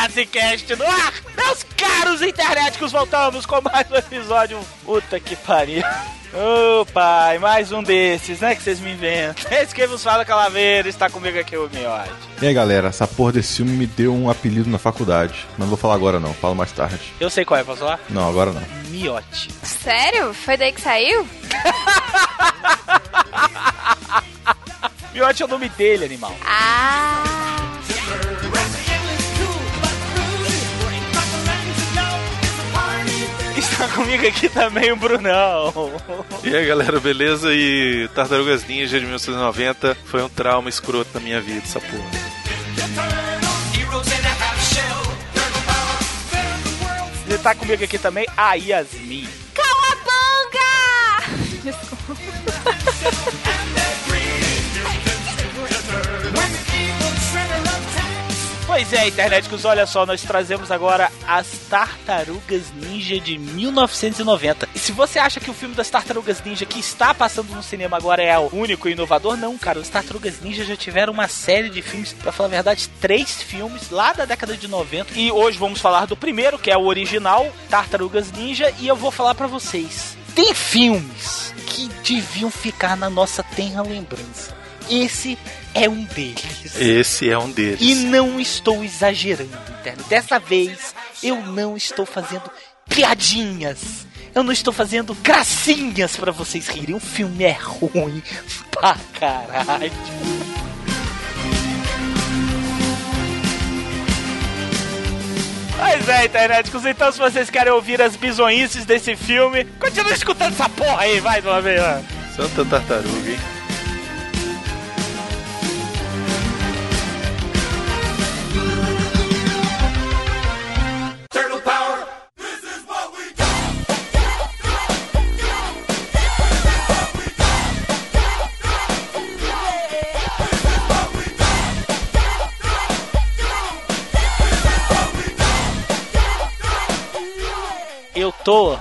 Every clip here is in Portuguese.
internet, Jurassic Cast no ar! Meus caros internéticos, voltamos com mais um episódio. Puta que pariu. Ô pai, mais um desses, né? Que vocês me inventam. Esse que vos fala Calaveira, está comigo aqui o Miote. E aí galera, essa porra desse filme me deu um apelido na faculdade. Mas não vou falar agora não, falo mais tarde. Eu sei qual é, posso falar? Não, agora não. Miote. Sério? Foi daí que saiu? Miote é o nome dele, animal. Ah! Comigo aqui também o Brunão. E aí galera, beleza? E Tartarugas Ninja de 1990 foi um trauma escroto na minha vida, essa porra. E tá comigo aqui também a Yasmin. Calabanga! Desculpa. Pois é, internéticos, olha só, nós trazemos agora as Tartarugas Ninja de 1990. E se você acha que o filme das Tartarugas Ninja que está passando no cinema agora é o único e inovador, não, cara. Os Tartarugas Ninja já tiveram uma série de filmes, pra falar a verdade, três filmes lá da década de 90. E hoje vamos falar do primeiro, que é o original, Tartarugas Ninja, e eu vou falar pra vocês. Tem filmes que deviam ficar na nossa tenra lembrança. Esse é um deles. Esse é um deles. E não estou exagerando, interno. Dessa vez eu não estou fazendo piadinhas. Eu não estou fazendo gracinhas pra vocês rirem. O filme é ruim pra caralho. Pois é, internéticos. Então, se vocês querem ouvir as bizonhices desse filme, continue escutando essa porra aí, mais uma vez. Santa Tartaruga, hein? Eu tô.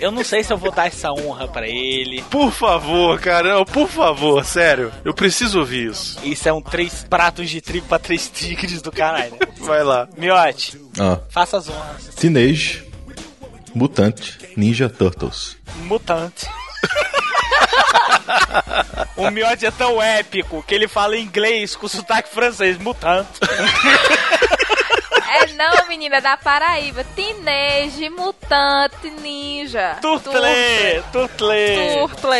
Eu não sei se eu vou dar essa honra pra ele. Por favor, cara, por favor, sério. Eu preciso ouvir isso. Isso é um três pratos de trigo pra três tigres do caralho. né? Vai lá. Miote, Ah, faça as honras. Teenage Mutant Ninja Turtles. Mutante. o Miote é tão épico que ele fala inglês com sotaque francês. Mutante. É não, menina, da Paraíba. Teenage, mutante, ninja. Turtle. Turtle. Turtle.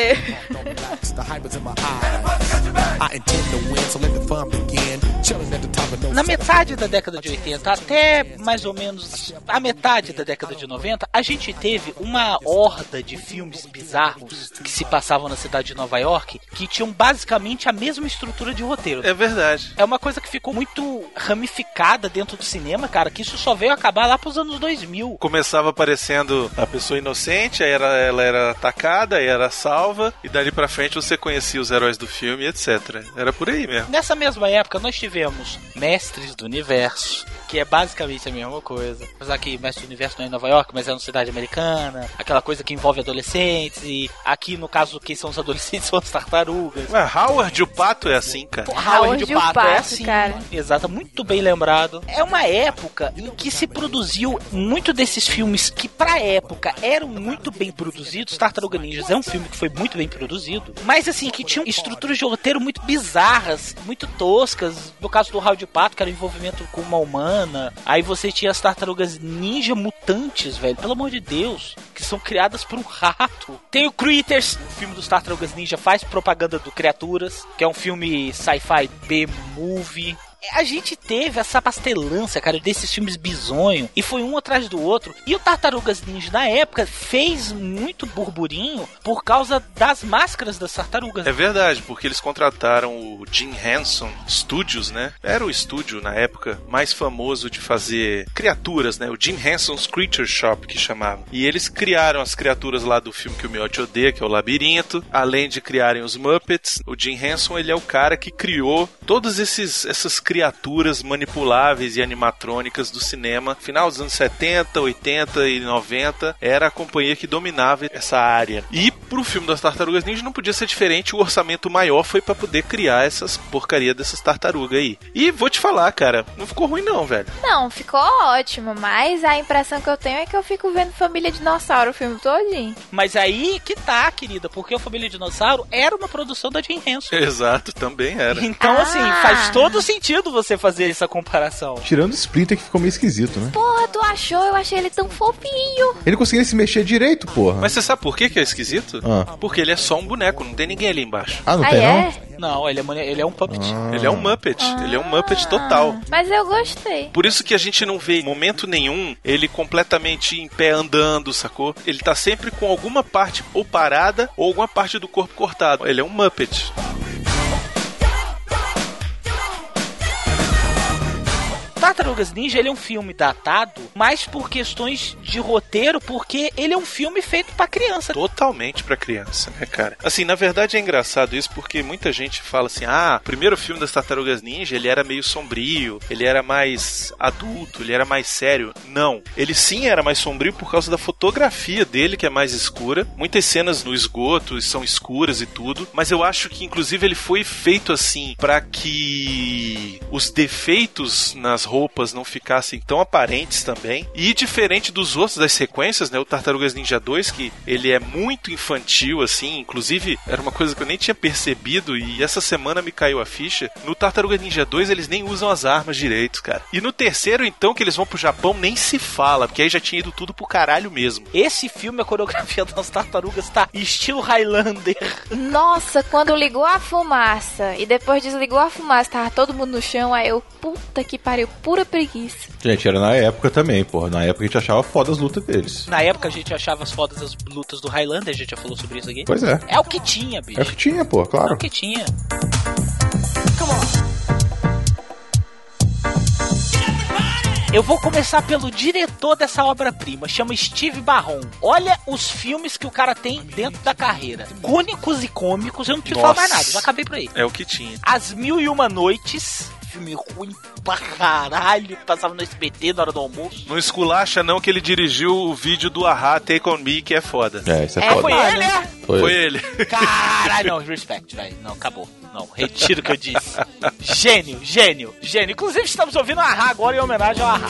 Na metade da década de 80, até mais ou menos a metade da década de 90, a gente teve uma horda de filmes bizarros que se passavam na cidade de Nova York que tinham basicamente a mesma estrutura de roteiro. É verdade. É uma coisa que ficou muito ramificada dentro do cinema, cara, que isso só veio acabar lá pros anos 2000. Começava aparecendo a pessoa inocente, aí era, ela era atacada, aí era salva, e dali pra frente você conhecia os heróis do filme, etc. Era por aí mesmo. Nessa mesma época, nós tivemos Mestres do Universo, que é basicamente a mesma coisa. Apesar que Mestre do Universo não é em Nova York, mas é na cidade americana. Aquela coisa que envolve adolescentes. E aqui, no caso, quem são os adolescentes são as tartarugas. Ué, Howard o Pato é assim, cara. Pô, Howard Howard o Pato, Pato, é assim. cara. Exato, muito bem lembrado. É uma época em que se produziu muito desses filmes que, pra época, eram muito bem produzidos. Tartaruga Ninjas é um filme que foi muito bem produzido, mas assim, que tinham estruturas de roteiro muito bizarras, muito toscas. No caso do Howard o Pato, que era envolvimento com uma humana. Aí você tinha as tartarugas ninja mutantes, velho. Pelo amor de Deus. Que são criadas por um rato. Tem o Critters, o filme dos tartarugas ninja faz propaganda do Criaturas, que é um filme sci-fi B-movie. A gente teve essa pastelância, cara, desses filmes bizonho, e foi um atrás do outro. E o Tartarugas Ninja, na época, fez muito burburinho por causa das máscaras das tartarugas. É verdade, porque eles contrataram o Jim Henson Studios, né? Era o estúdio, na época, mais famoso de fazer criaturas, né? O Jim Henson's Creature Shop, que chamava. E eles criaram as criaturas lá do filme que o Miotti odeia, que é o Labirinto, além de criarem os Muppets. O Jim Henson, ele é o cara que criou todas esses, essas criaturas manipuláveis e animatrônicas do cinema. Final dos anos 70, 80 e 90, era a companhia que dominava essa área. E pro filme das Tartarugas Ninja não podia ser diferente, o orçamento maior foi para poder criar essas porcaria dessas tartarugas aí. E vou te falar, cara, não ficou ruim não, velho. Não, ficou ótimo, mas a impressão que eu tenho é que eu fico vendo Família Dinossauro o filme todinho. Mas aí que tá, querida, porque o Família Dinossauro era uma produção da Jim Henson. Exato, também era. Então, Ah. assim, faz todo sentido você fazer essa comparação. Tirando o Splinter que ficou meio esquisito, né? Porra, tu achou? Eu achei ele tão fofinho. Ele não conseguia se mexer direito, porra. Mas você sabe por que, que é esquisito? Ah. Porque ele é só um boneco, não tem ninguém ali embaixo. Ah, não ah, tem é? Não, ele é, ele é um puppet. Ele é um Muppet, ele é um Muppet total. Mas eu gostei. Por isso que a gente não vê em momento nenhum ele completamente em pé andando, sacou? Ele tá sempre com alguma parte ou parada ou alguma parte do corpo cortado. Ele é um Muppet. Tartarugas Ninja ele é um filme datado, mas por questões de roteiro, porque ele é um filme feito pra criança. Totalmente pra criança, né, cara? Assim, na verdade é engraçado isso porque muita gente fala assim: ah, o primeiro filme das Tartarugas Ninja ele era meio sombrio, ele era mais adulto, ele era mais sério. Não. Ele sim era mais sombrio por causa da fotografia dele, que é mais escura. Muitas cenas no esgoto são escuras e tudo, mas eu acho que inclusive ele foi feito assim pra que os defeitos nas roupas não ficassem tão aparentes também. E diferente dos outros das sequências, né, o Tartarugas Ninja 2, que ele é muito infantil assim, inclusive era uma coisa que eu nem tinha percebido e essa semana me caiu a ficha. No Tartarugas Ninja 2 eles nem usam as armas direito, cara. E no terceiro então que eles vão pro Japão nem se fala, porque aí já tinha ido tudo pro caralho mesmo. Esse filme, a coreografia das tartarugas tá estilo Highlander. Nossa, quando ligou a fumaça e depois desligou a fumaça, tava todo mundo no chão, aí eu, puta que pariu, pura preguiça. Gente, era na época também, porra. Na época a gente achava foda as lutas deles. Na época a gente achava as fodas das lutas do Highlander, a gente já falou sobre isso aqui. Pois é. É o que tinha, bicho. É o que tinha, pô, É claro. o que tinha. Eu vou começar pelo diretor dessa obra-prima, chama Steve Barron. Olha os filmes que o cara tem dentro da carreira. Cônicos e cômicos, eu não preciso falar mais nada, já acabei por aí. É o que tinha. As Mil e Uma Noites, filme ruim pra caralho, que passava no SBT na hora do almoço. Não esculacha não que ele dirigiu o vídeo do Ahá Take On Me, que é foda. É, isso é, É, foda. Foi ele, é? Foi. Foi ele. Caralho, não, respect, velho. Não, acabou. Não, retiro o que eu disse. Gênio, gênio, gênio. Inclusive, estamos ouvindo Ahá agora em homenagem ao Ahá.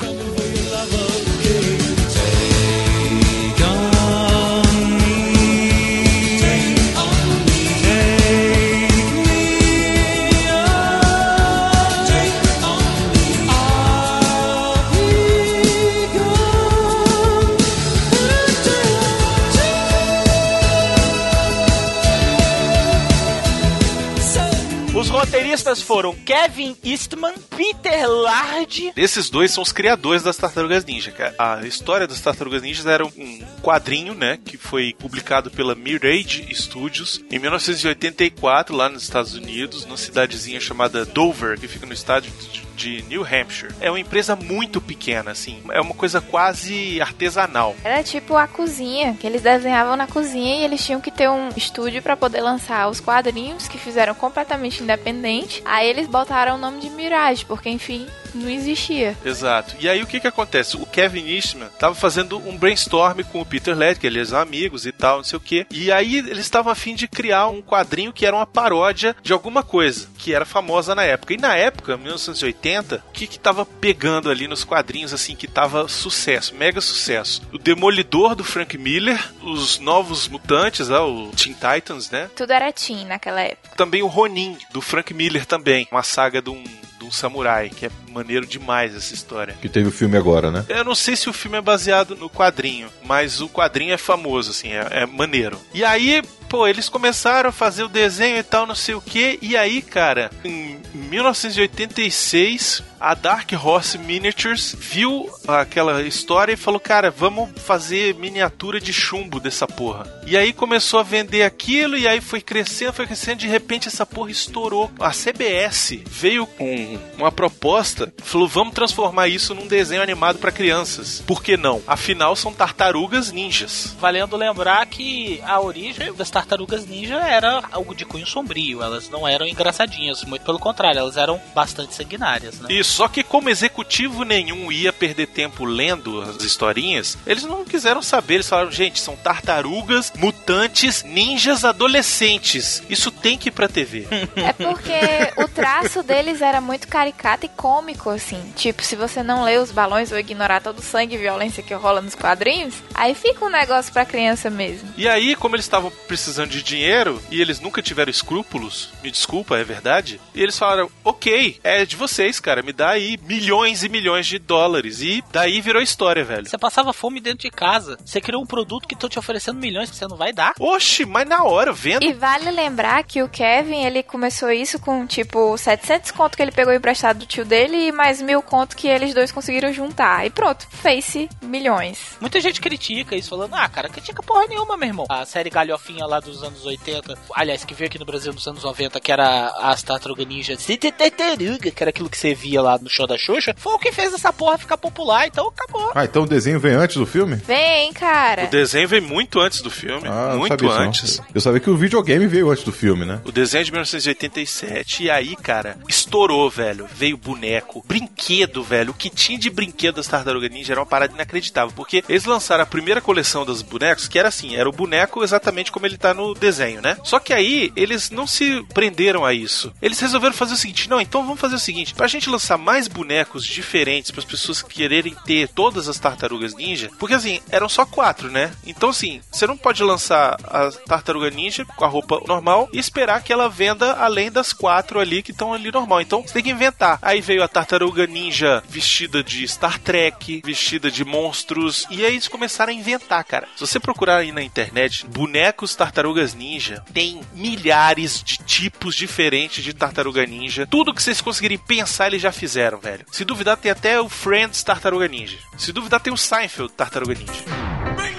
Os roteiristas foram Kevin Eastman, Peter Lard. Esses dois são os criadores das Tartarugas Ninja, cara. A história das Tartarugas Ninjas era um quadrinho, né, que foi publicado pela Mirage Studios em 1984 lá nos Estados Unidos, numa cidadezinha chamada Dover, que fica no estado de de New Hampshire. É uma empresa muito pequena, assim. É uma coisa quase artesanal. Era tipo a cozinha, que eles desenhavam na cozinha e eles tinham que ter um estúdio pra poder lançar os quadrinhos que fizeram completamente independente. Aí eles botaram o nome de Mirage, porque enfim, não existia. Exato. E aí o que que acontece? O Kevin Eastman tava fazendo um brainstorm com o Peter Laird, que eles são amigos e tal, não sei o quê. E aí eles estavam a fim de criar um quadrinho que era uma paródia de alguma coisa que era famosa na época. E na época, 1980, o que que tava pegando ali nos quadrinhos assim que tava sucesso, mega sucesso? O Demolidor do Frank Miller, os Novos Mutantes, ah, o Teen Titans, né? Tudo era teen naquela época. Também o Ronin do Frank Miller também, uma saga de um de um samurai, que é maneiro demais essa história. Que teve o filme agora, né? Eu não sei se o filme é baseado no quadrinho, mas o quadrinho é famoso, assim, é, é maneiro. E aí, pô, eles começaram a fazer o desenho e tal, não sei o que, e aí, cara, em 1986, a Dark Horse Miniatures viu aquela história e falou: Cara, vamos fazer miniatura de chumbo dessa porra. E aí começou a vender aquilo, e aí foi crescendo, foi crescendo. De repente, essa porra estourou. A CBS veio com uma proposta, falou: Vamos transformar isso num desenho animado para crianças. Por que não? Afinal, são tartarugas ninjas. Valendo lembrar que a origem das tartarugas ninja era algo de cunho sombrio. Elas não eram engraçadinhas, muito pelo contrário, elas eram bastante sanguinárias, né? Isso, só que como executivo nenhum ia perder tempo lendo as historinhas, eles não quiseram saber. Eles falaram, gente, são tartarugas, mutantes, ninjas adolescentes. Isso tem que ir pra TV. É porque o traço deles era muito caricato e cômico, assim. Tipo, se você não lê os balões ou ignorar todo o sangue e violência que rola nos quadrinhos, aí fica um negócio pra criança mesmo. E aí, como eles estavam precisando de dinheiro e eles nunca tiveram escrúpulos, me desculpa, é verdade? E eles falaram: ok, é de vocês, cara, me dá aí milhões e milhões de dólares. E daí virou história, velho. Você passava fome dentro de casa. Você criou um produto que tô te oferecendo milhões que você não vai dar. Oxe, mas na hora, vendo. E vale lembrar que o Kevin, ele começou isso com, tipo, 700 conto que ele pegou emprestado do tio dele e mais mil conto que eles dois conseguiram juntar. E pronto, fez-se milhões. Muita gente critica isso, falando, ah, cara, critica porra nenhuma, meu irmão. A série galhofinha lá dos anos 80, aliás, que veio aqui no Brasil nos anos 90, que era as Tartaruga Ninja, que era aquilo que você via lá no show da Xuxa, foi o que fez essa porra ficar popular, então acabou. Ah, então o desenho vem antes do filme? Vem, cara. O desenho veio muito antes do filme. Ah, muito sabia disso, não. antes. Eu sabia que o videogame veio antes do filme, né? O desenho é de 1987. E aí, cara, estourou, velho. Veio boneco, brinquedo, velho. O que tinha de brinquedo das Tartaruga Ninja era uma parada inacreditável. Porque eles lançaram a primeira coleção dos bonecos, que era assim: era o boneco exatamente como ele tá no desenho, né? Só que aí eles não se prenderam a isso. Eles resolveram fazer o seguinte: não, então vamos fazer o seguinte: pra gente lançar mais bonecos diferentes, para as pessoas quererem ter todas as tartarugas ninja, porque assim, eram só quatro, né? Então, assim, você não pode lançar a tartaruga ninja com a roupa normal e esperar que ela venda além das quatro ali que estão ali normal. Então, você tem que inventar. Aí veio a tartaruga ninja vestida de Star Trek, vestida de monstros, e aí eles começaram a inventar, cara. Se você procurar aí na internet, bonecos tartarugas ninja, tem milhares de tipos diferentes de tartaruga ninja. Tudo que vocês conseguirem pensar, eles já fizeram, velho. Se duvidar, tem até o Friends Tartaruga Ninja. Se duvidar, tem o Seinfeld Tartaruga Ninja.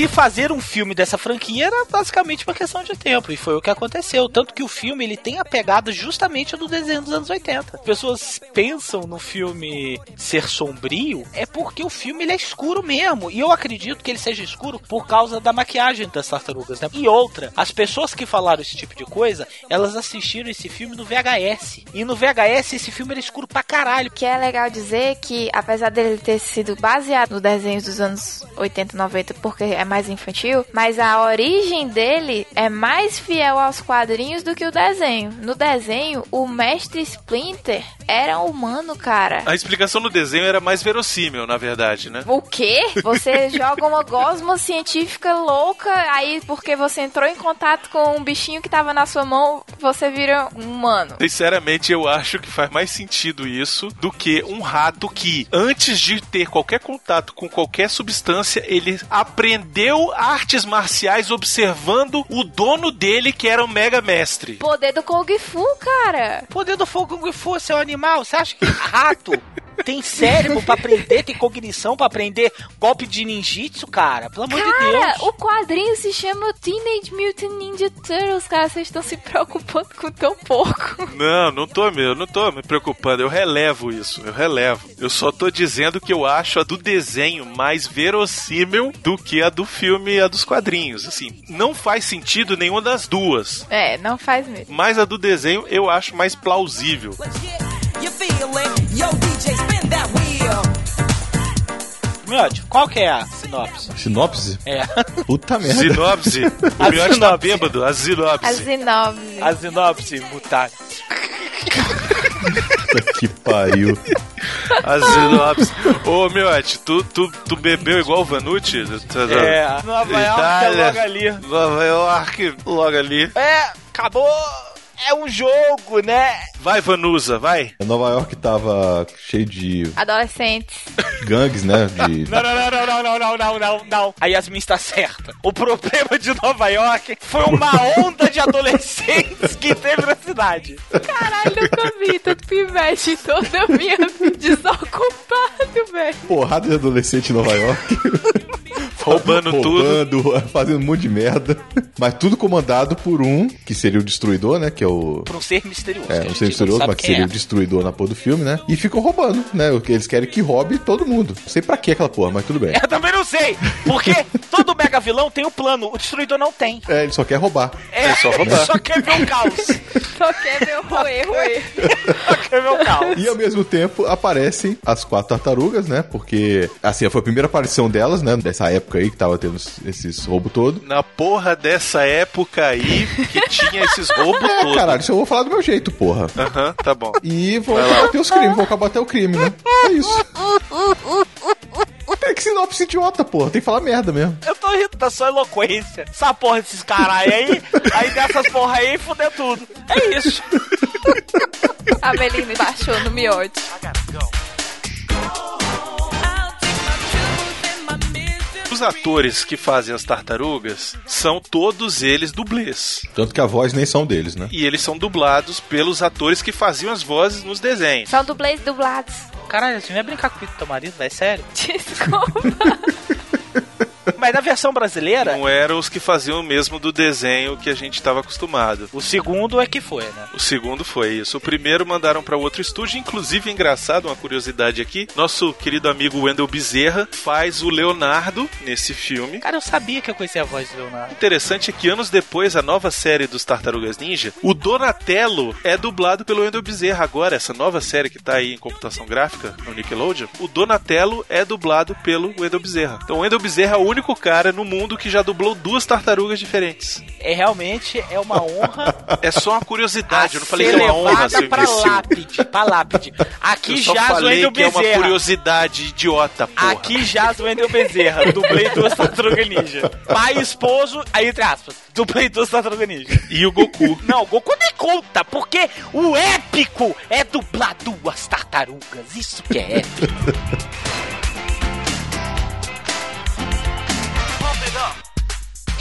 Se fazer um filme dessa franquia era basicamente uma questão de tempo, e foi o que aconteceu. Tanto que o filme ele tem a pegada justamente do desenho dos anos 80. Pessoas pensam no filme ser sombrio, é porque o filme ele é escuro mesmo. E eu acredito que ele seja escuro por causa da maquiagem das tartarugas, né? E outra, as pessoas que falaram esse tipo de coisa, elas assistiram esse filme no VHS. E no VHS esse filme era escuro pra caralho. Que é legal dizer que, apesar dele ter sido baseado no desenho dos anos 80 e 90, porque é mais infantil, mas a origem dele é mais fiel aos quadrinhos do que o desenho. No desenho, o mestre Splinter era humano, cara. A explicação no desenho era mais verossímil, na verdade, né? O quê? Você joga uma gosma científica louca, aí porque você entrou em contato com um bichinho que tava na sua mão, você vira um humano. Sinceramente, eu acho que faz mais sentido isso do que um rato que, antes de ter qualquer contato com qualquer substância, ele aprendeu artes marciais observando o dono dele, que era o Mega Mestre. Poder do Kung Fu, cara. Poder do fogo Kung Fu, seu animal. Você acha que rato tem cérebro pra aprender, tem cognição pra aprender golpe de ninjitsu, cara? Pelo amor de Cara, Deus. o quadrinho se chama Teenage Mutant Ninja Turtles, cara. Vocês estão se preocupando com tão pouco. Não, não tô mesmo, não tô me preocupando. Eu relevo isso, eu relevo. Eu só tô dizendo que eu acho a do desenho mais verossímil do que a do filme e a dos quadrinhos. Assim, não faz sentido nenhuma das duas. É, não faz mesmo. Mas a do desenho eu acho mais plausível. You feel it? Yo, DJ, spin that wheel. Miote, qual que é a sinopse? Sinopse? É. Puta merda. Sinopse. A O Miotti tá sinopse. bêbado, a A sinopse. sinopse. A sinopse mutante. Puta que pariu. A sinopse. Ô, Miotti, tu, tu, tu bebeu igual o Vanucci? É, Nova York é Itália, logo ali. Nova York, logo ali. É, acabou. É um jogo, né? Vai, Vanusa, vai. Nova York tava cheio de Adolescentes. gangues, né? De... Não, não, não, não, não, não, não, não, não, não. A Yasmin está certa. O problema de Nova York foi uma onda de adolescentes que teve na cidade. Caralho, nunca vi tanto pivete em toda a minha vida desocupado, velho. Porrada de adolescente em Nova York. Roubando tudo. Roubando, fazendo um monte de merda. Mas tudo comandado por um, que seria o destruidor, né? Que é o. Por um ser misterioso. É, um ser misterioso, mas que seria é. o destruidor na porra do filme, né? E ficam roubando, né? O que eles querem que roube todo mundo. Não sei pra que aquela porra, mas tudo bem. Eu também não sei. Porque todo mega vilão tem um plano. O destruidor não tem. É, ele só quer roubar. É, só roubar. só quer ver o caos. Só quer ver o roer, roer. Só quer ver o caos. E ao mesmo tempo aparecem as quatro tartarugas, né? Porque, assim, foi a primeira aparição delas, né? Dessa época aí que tava tendo esses roubos todos. Na porra dessa época aí que tinha esses roubos É, todos. caralho, isso eu vou falar do meu jeito, porra. Aham, tá bom. E vou combater os crimes, vou combater o crime, né? É isso. É que sinopse idiota, porra. Tem que falar merda mesmo. Eu tô rindo da sua eloquência. Essa porra desses caralho aí, aí dessas porra aí, fudeu tudo. É isso. A Meline baixou no miote. Os atores que fazem as tartarugas são todos eles dublês. Tanto que a voz nem são deles, né? E eles são dublados pelos atores que faziam as vozes nos desenhos. São dublês dublados. Caralho, você não ia brincar com o teu marido, velho? Sério? Desculpa. Mas na versão brasileira, Não eram os que faziam o mesmo do desenho que a gente estava acostumado. o segundo é que foi, né? O segundo foi isso. O primeiro mandaram para outro estúdio. Inclusive, engraçado, uma curiosidade aqui: nosso querido amigo Wendel Bezerra faz o Leonardo nesse filme. Cara, eu sabia que eu conhecia a voz do Leonardo. Interessante é que anos depois, a nova série dos Tartarugas Ninja, o Donatello é dublado pelo Wendel Bezerra. Agora, essa nova série que tá aí em computação gráfica no Nickelodeon, o Donatello é dublado pelo Wendel Bezerra. Então, o Wendel Bezerra é o único cara no mundo que já dublou duas tartarugas diferentes. É realmente é uma honra. É só uma curiosidade, eu não falei que é uma honra, seu pra imbecil. lápide, pra lápide. Aqui Eu jaz o Wendel que é uma Bezerra. curiosidade idiota, porra. Aqui jaz o Wendel Bezerra. Dublei duas tartarugas ninja. Pai e esposo, aí entre aspas. Dublei duas tartarugas ninja. E o Goku. Não, Goku nem conta, porque o épico é dublar duas tartarugas. Isso que é épico.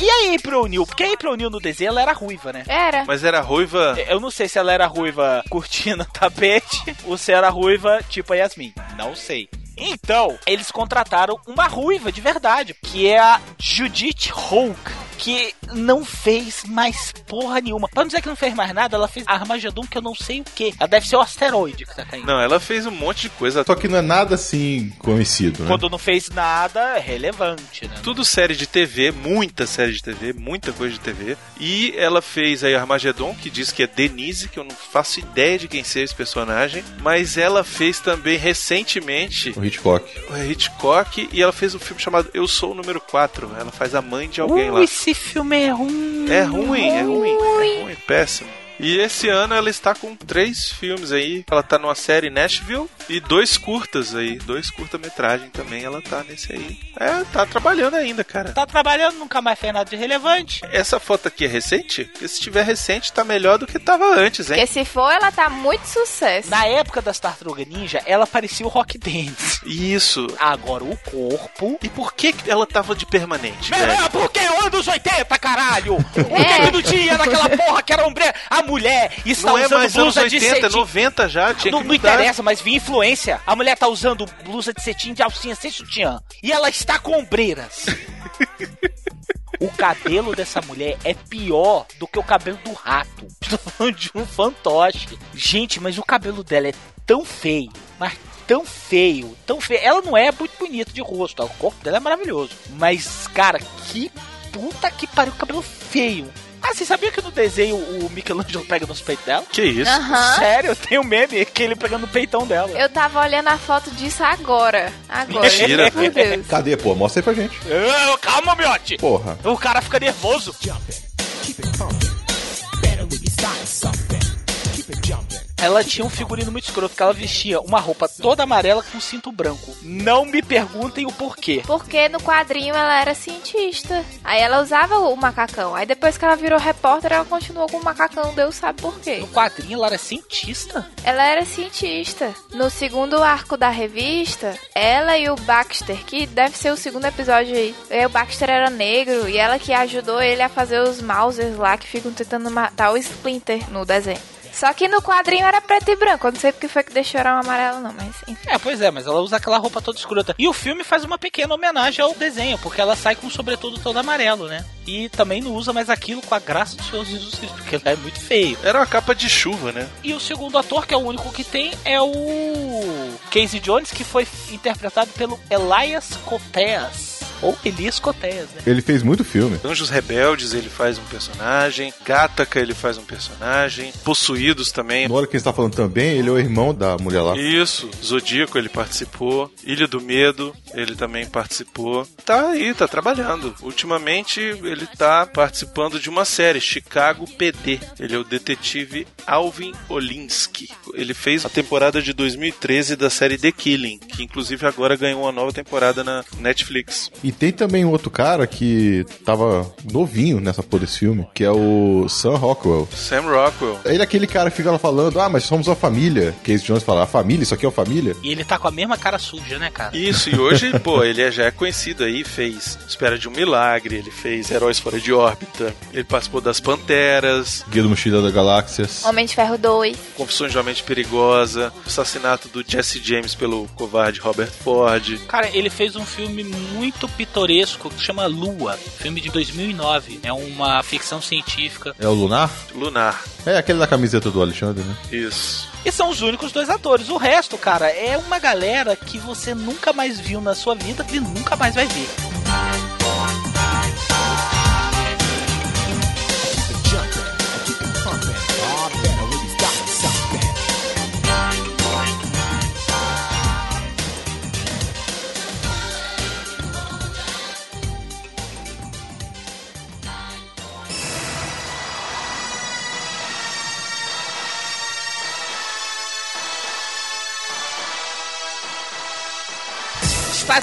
E a April O'Neil? Porque a April O'Neil no desenho ela era ruiva, né? Era. Mas era ruiva. Eu não sei se ela era ruiva curtindo tapete ou se era ruiva tipo a Yasmin. Não sei. Então, eles contrataram uma ruiva de verdade, que é a Judith Hulk, que não fez mais porra nenhuma. Pra não dizer que não fez mais nada, ela fez Armagedon, que eu não sei o que. Ela deve ser o asteroide que tá caindo. Não, ela fez um monte de coisa. Só que não é nada assim conhecido, né? Quando não fez nada, é relevante, né? Tudo série de TV, muita série de TV, muita coisa de TV. E ela fez aí Armagedon, que diz que é Denise, que eu não faço ideia de quem seja esse personagem. Mas ela fez também recentemente O Hitchcock. o Hitchcock e ela fez um filme chamado Eu Sou o Número 4. Ela faz a mãe de alguém lá. Uh, esse filme é ruim. É ruim, é ruim, é ruim, péssimo. E esse ano ela está com três filmes aí. Ela tá numa série Nashville e dois curtas aí. Dois curta-metragem também ela tá nesse aí. É, tá trabalhando ainda, cara. Tá trabalhando, nunca mais fez nada de relevante. Essa foto aqui é recente? Porque se tiver recente, tá melhor do que tava antes, hein? Porque se for, ela tá muito sucesso. Na época das Tartarugas Ninja, ela parecia o Rock Dance. Isso. Agora o corpo. E por que que ela tava de permanente, É, velho? porque anos 80, caralho! É. que não tinha naquela porra que era ombre... A mulher está Não é usando anos blusa de 80, cetim. 90 já, tinha Não, não interessa, mas vi influência. A mulher tá usando blusa de cetim de alcinha sem sutiã. E ela está com ombreiras. O cabelo dessa mulher é pior do que o cabelo do rato. Estou falando de um fantoche. Gente, mas o cabelo dela é tão feio, mas tão feio, tão feio. Ela não é muito bonita de rosto, o corpo dela é maravilhoso. Mas, cara, que puta que pariu, cabelo feio. Ah, você sabia que no desenho o Michelangelo pega nos peitos dela? Que isso? Aham. Sério, tem um meme que ele pegando no peitão dela. Eu tava olhando a foto disso agora. Agora. Mentira. Meu Deus. Cadê, pô? Mostra aí pra gente. Calma, miote! Porra. O cara fica nervoso. Jumping, ela tinha um figurino muito escroto, que ela vestia uma roupa toda amarela com cinto branco. Não me perguntem o porquê. Porque no quadrinho ela era cientista. Aí ela usava o macacão. Aí depois que ela virou repórter, ela continuou com o macacão, Deus sabe por quê. No quadrinho ela era cientista? Ela era cientista. No segundo arco da revista, ela e o Baxter, que deve ser o segundo episódio aí. É, o Baxter era negro e ela que ajudou ele a fazer os Mausers lá que ficam tentando matar o Splinter no desenho. Só que no quadrinho era preto e branco. Eu não sei porque foi que deixaram amarelo, não, mas enfim. É, pois é, mas ela usa aquela roupa toda escrota. E o filme faz uma pequena homenagem ao desenho, porque ela sai com um sobretudo todo amarelo, né? E também não usa mais aquilo com a graça do Senhor Jesus Cristo, porque ele é muito feio. Era uma capa de chuva, né? E o segundo ator, que é o único que tem, é o Casey Jones, que foi interpretado pelo Elias Koteas. Ou Elias Koteas, né? Ele fez muito filme. Anjos Rebeldes ele faz um personagem, Gataca ele faz um personagem, Possuídos também. Na hora que ele está falando também, ele é o irmão da mulher lá. Isso, Zodíaco ele participou, Ilha do Medo ele também participou. Tá aí, tá trabalhando. Ultimamente ele tá participando de uma série, Chicago PD. Ele é o detetive Alvin Olinsky. Ele fez a temporada de 2013 da série The Killing, que inclusive agora ganhou uma nova temporada na Netflix. E tem também um outro cara que tava novinho nessa porra desse filme, que é o Sam Rockwell. Sam Rockwell. Ele é aquele cara que fica lá falando, ah, mas somos uma família. Casey Jones fala, a família, isso aqui é uma família? E ele tá com a mesma cara suja, né, cara? Isso, e hoje, pô, ele é- já é conhecido aí, fez Espera de um Milagre, ele fez Heróis Fora de Órbita, ele participou das Panteras, Guia do Mochila da Galáxias. Homem de Ferro 2. Confissões de uma Mente Perigosa, assassinato do Jesse James pelo covarde Robert Ford. Cara, ele fez um filme muito pitoresco que chama Lua, filme de 2009. É uma ficção científica. É o Lunar? Lunar, É aquele da camiseta do Alexandre, né? isso. E são os únicos dois atores. O resto, cara, é uma galera que você nunca mais viu na sua vida e nunca mais vai ver.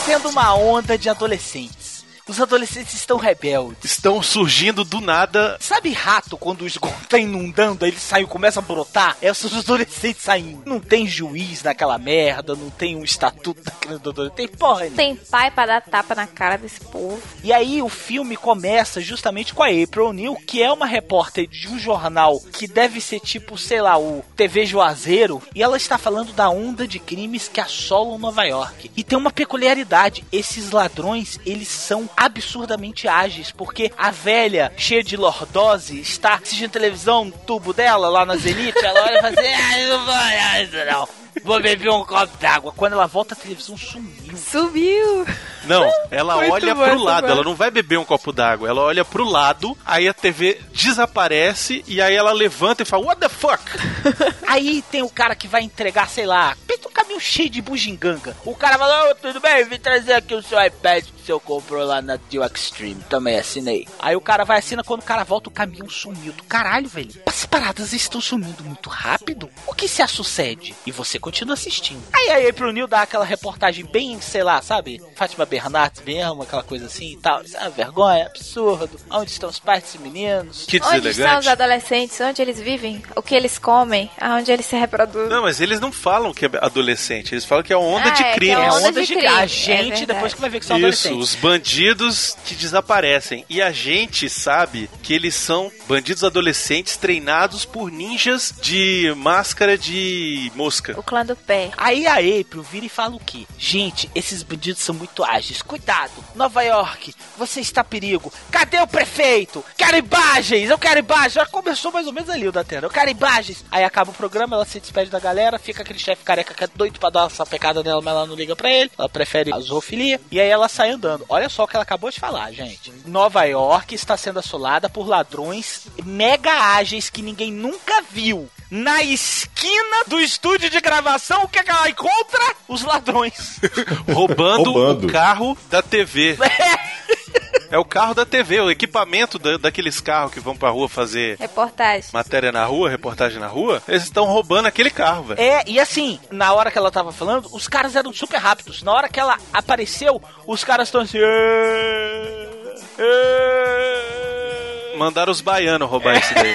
Está tendo uma onda de adolescentes. Os adolescentes estão rebeldes. Estão surgindo do nada. Sabe rato, quando o esgoto tá inundando, aí ele sai e começa a brotar? É os adolescentes saindo. Não tem juiz naquela merda, não tem um estatuto daquele do adolescente. Tem porra nenhuma. Tem pai pra dar tapa na cara desse povo. E aí o filme começa justamente com a April O'Neil, que é uma repórter de um jornal que deve ser tipo, sei lá, o TV Juazeiro, e ela está falando da onda de crimes que assolam Nova York. E tem uma peculiaridade, esses ladrões, eles são absurdamente ágeis, porque a velha, cheia de lordose, está assistindo televisão tubo dela, lá na Zenith, ela olha e fala assim, ah, não vou não. Vou beber um copo d'água. Quando ela volta, a televisão sumiu. Subiu! Não, ela Muito olha bom pro lado, ela não vai beber um copo d'água, ela olha pro lado, aí a TV desaparece e aí ela levanta e fala, What the fuck? Aí tem o cara que vai entregar, sei lá, pensa um caminhão cheio de bugiganga. O cara fala, ô, tudo bem, vim trazer aqui o seu iPad que o senhor comprou lá na Deal Extreme. Também assinei. Aí o cara vai assinar, quando o cara volta, o caminhão sumiu. Do caralho, velho. As paradas estão sumindo muito rápido. O que se sucede? E você continua assistindo. Aí aí pro Neil dá aquela reportagem bem, sei lá, sabe? Fátima Bernardes mesmo, aquela coisa assim e tal. Isso é uma vergonha, absurdo. Onde estão os pais desses meninos? Que Onde estão os adolescentes? Onde eles vivem? O que eles comem? Aonde eles se reproduzem? Não, mas eles não falam que é adolescente, eles falam que é onda Ah, de é, que crime. é É onda onda de de, crime, A é gente, verdade. depois que vai ver que são Isso, adolescentes. os bandidos que desaparecem. E a gente sabe que eles são bandidos adolescentes treinados por ninjas de máscara de mosca. O clã do pé. Aí a April vira e fala o quê? Gente, esses bandidos são muito ágeis. Cuidado, Nova York, você está perigo. Cadê o prefeito? Quero imagens, eu quero imagens. Já começou mais ou menos ali o da Terra. Eu quero imagens. Aí acaba o programa, ela se despede da galera, fica aquele chefe careca que é doido pra dar uma sapecada nela, mas ela não liga pra ele. Ela prefere a zoofilia. E aí ela sai andando. Olha só o que ela acabou de falar, gente. Nova York está sendo assolada por ladrões mega ágeis que ninguém nunca viu. Na esquina do estúdio de gravação, o que, é que ela encontra? Os ladrões. Roubando, Roubando. o carro da TV. É o carro da TV, o equipamento da- daqueles carros que vão pra rua fazer Reportagem. matéria na rua, reportagem na rua. Eles estão roubando aquele carro, velho. É, e assim, na hora que ela tava falando, os caras eram super rápidos. Na hora que ela apareceu, os caras estão assim. Mandaram os baianos roubar esse daí.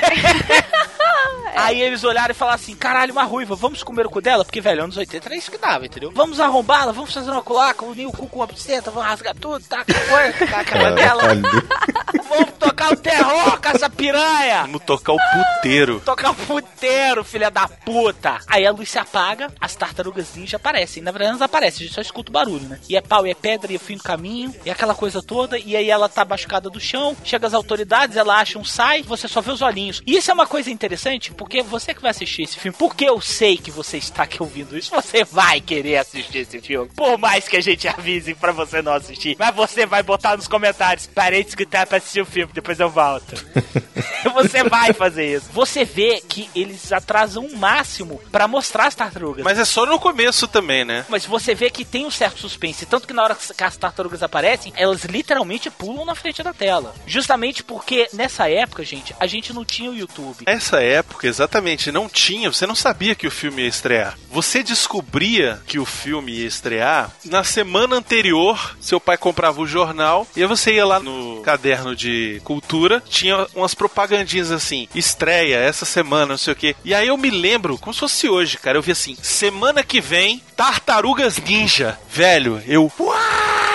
Aí eles olharam e falaram assim: caralho, uma ruiva, vamos comer o cu dela? Porque, velho, anos 80 era isso que dava, entendeu? Vamos arrombá-la, vamos fazer uma culaca, unir o cu com uma buceta, vamos rasgar tudo, tá? Taca a cara dela, Caralho. vamos tocar o terror com essa piranha! Vamos tocar o puteiro. Tocar o puteiro, filha da puta! Aí a luz se apaga, as tartarugas ninja aparecem. Na verdade, elas aparecem, a gente só escuta o barulho, né? E é pau, e é pedra, e é fim do caminho, e aquela coisa toda. E aí ela tá machucada do chão, chega as autoridades, ela acha um sai, você só vê os olhinhos. E isso é uma coisa interessante, porque você que vai assistir esse filme, porque eu sei que você está aqui ouvindo isso, você vai querer assistir esse filme. Por mais que a gente avise pra você não assistir, mas você vai botar nos comentários, parei de escutar pra assistir o filme, depois eu volto. Você vai fazer isso. Você vê que eles atrasam o máximo pra mostrar as tartarugas. Mas, Mas é só no começo também, né? você vê que tem um certo suspense. Tanto que na hora que as tartarugas aparecem, elas literalmente pulam na frente da tela. Justamente porque nessa época, gente, a gente não tinha o YouTube. Nessa época, exatamente, não tinha, você não sabia que o filme ia estrear. Você descobria que o filme ia estrear na semana anterior, seu pai comprava o jornal e aí você ia lá no caderno de cultura, tinha umas propagandinhas assim, estreia essa semana, não sei o quê. E aí eu me lembro, como se fosse hoje, cara, eu vi assim, semana que vem, Tartarugas Ninja. Velho, eu... Uau!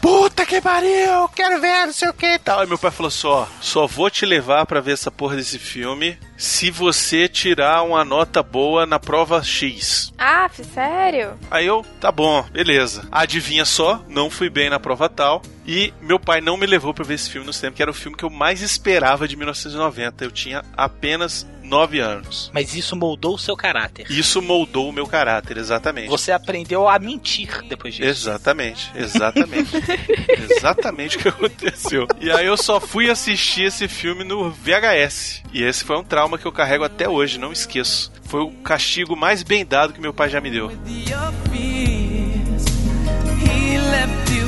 Puta que pariu, quero ver, não sei o que e tal. Aí meu pai falou só, só vou te levar pra ver essa porra desse filme se você tirar uma nota boa na prova X. Ah, sério? Aí eu, tá bom, beleza. Adivinha só, não fui bem na prova tal. E meu pai não me levou pra ver esse filme no cinema, que era o filme que eu mais esperava de 1990. Eu tinha apenas 9 anos. Mas isso moldou o seu caráter. Isso moldou o meu caráter, exatamente. Você aprendeu a mentir depois disso. Exatamente, exatamente. exatamente o que aconteceu. E aí eu só fui assistir esse filme no VHS. E esse foi um trauma que eu carrego até hoje, não esqueço. Foi o castigo mais bem dado que meu pai já me deu. He left you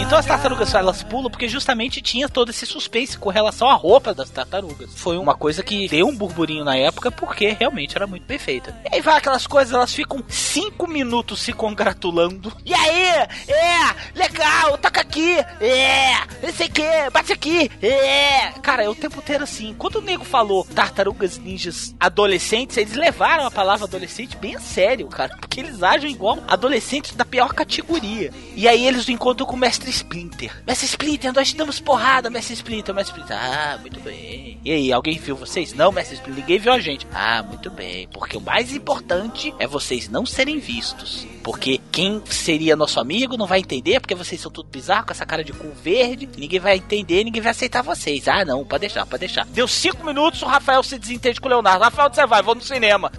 Então as tartarugas elas pulam porque justamente tinha todo esse suspense com relação à roupa das tartarugas. Foi uma coisa que deu um burburinho na época porque realmente era muito perfeita. E aí vai aquelas coisas, elas ficam cinco minutos se congratulando. E aí? É! Legal! Toca aqui! É! Não sei que! Bate aqui! É! Cara, é o tempo inteiro assim. Quando o nego falou tartarugas ninjas adolescentes, eles levaram a palavra adolescente bem a sério, cara. Porque eles agem igual adolescentes da pior categoria. E aí eles encontram com o Mestre Splinter. Mestre Splinter, nós te damos porrada, Mestre Splinter, Mestre Splinter. Ah, muito bem. E aí, alguém viu vocês? Não, Mestre Splinter, ninguém viu a gente. Ah, muito bem. Porque o mais importante é vocês não serem vistos. Porque quem seria nosso amigo não vai entender, porque vocês são tudo bizarro, com essa cara de cu verde. Ninguém vai entender, ninguém vai aceitar vocês. Ah, não, pode deixar, pode deixar. Deu cinco minutos, o Rafael se desentende com o Leonardo. Rafael, você vai? Vou no cinema.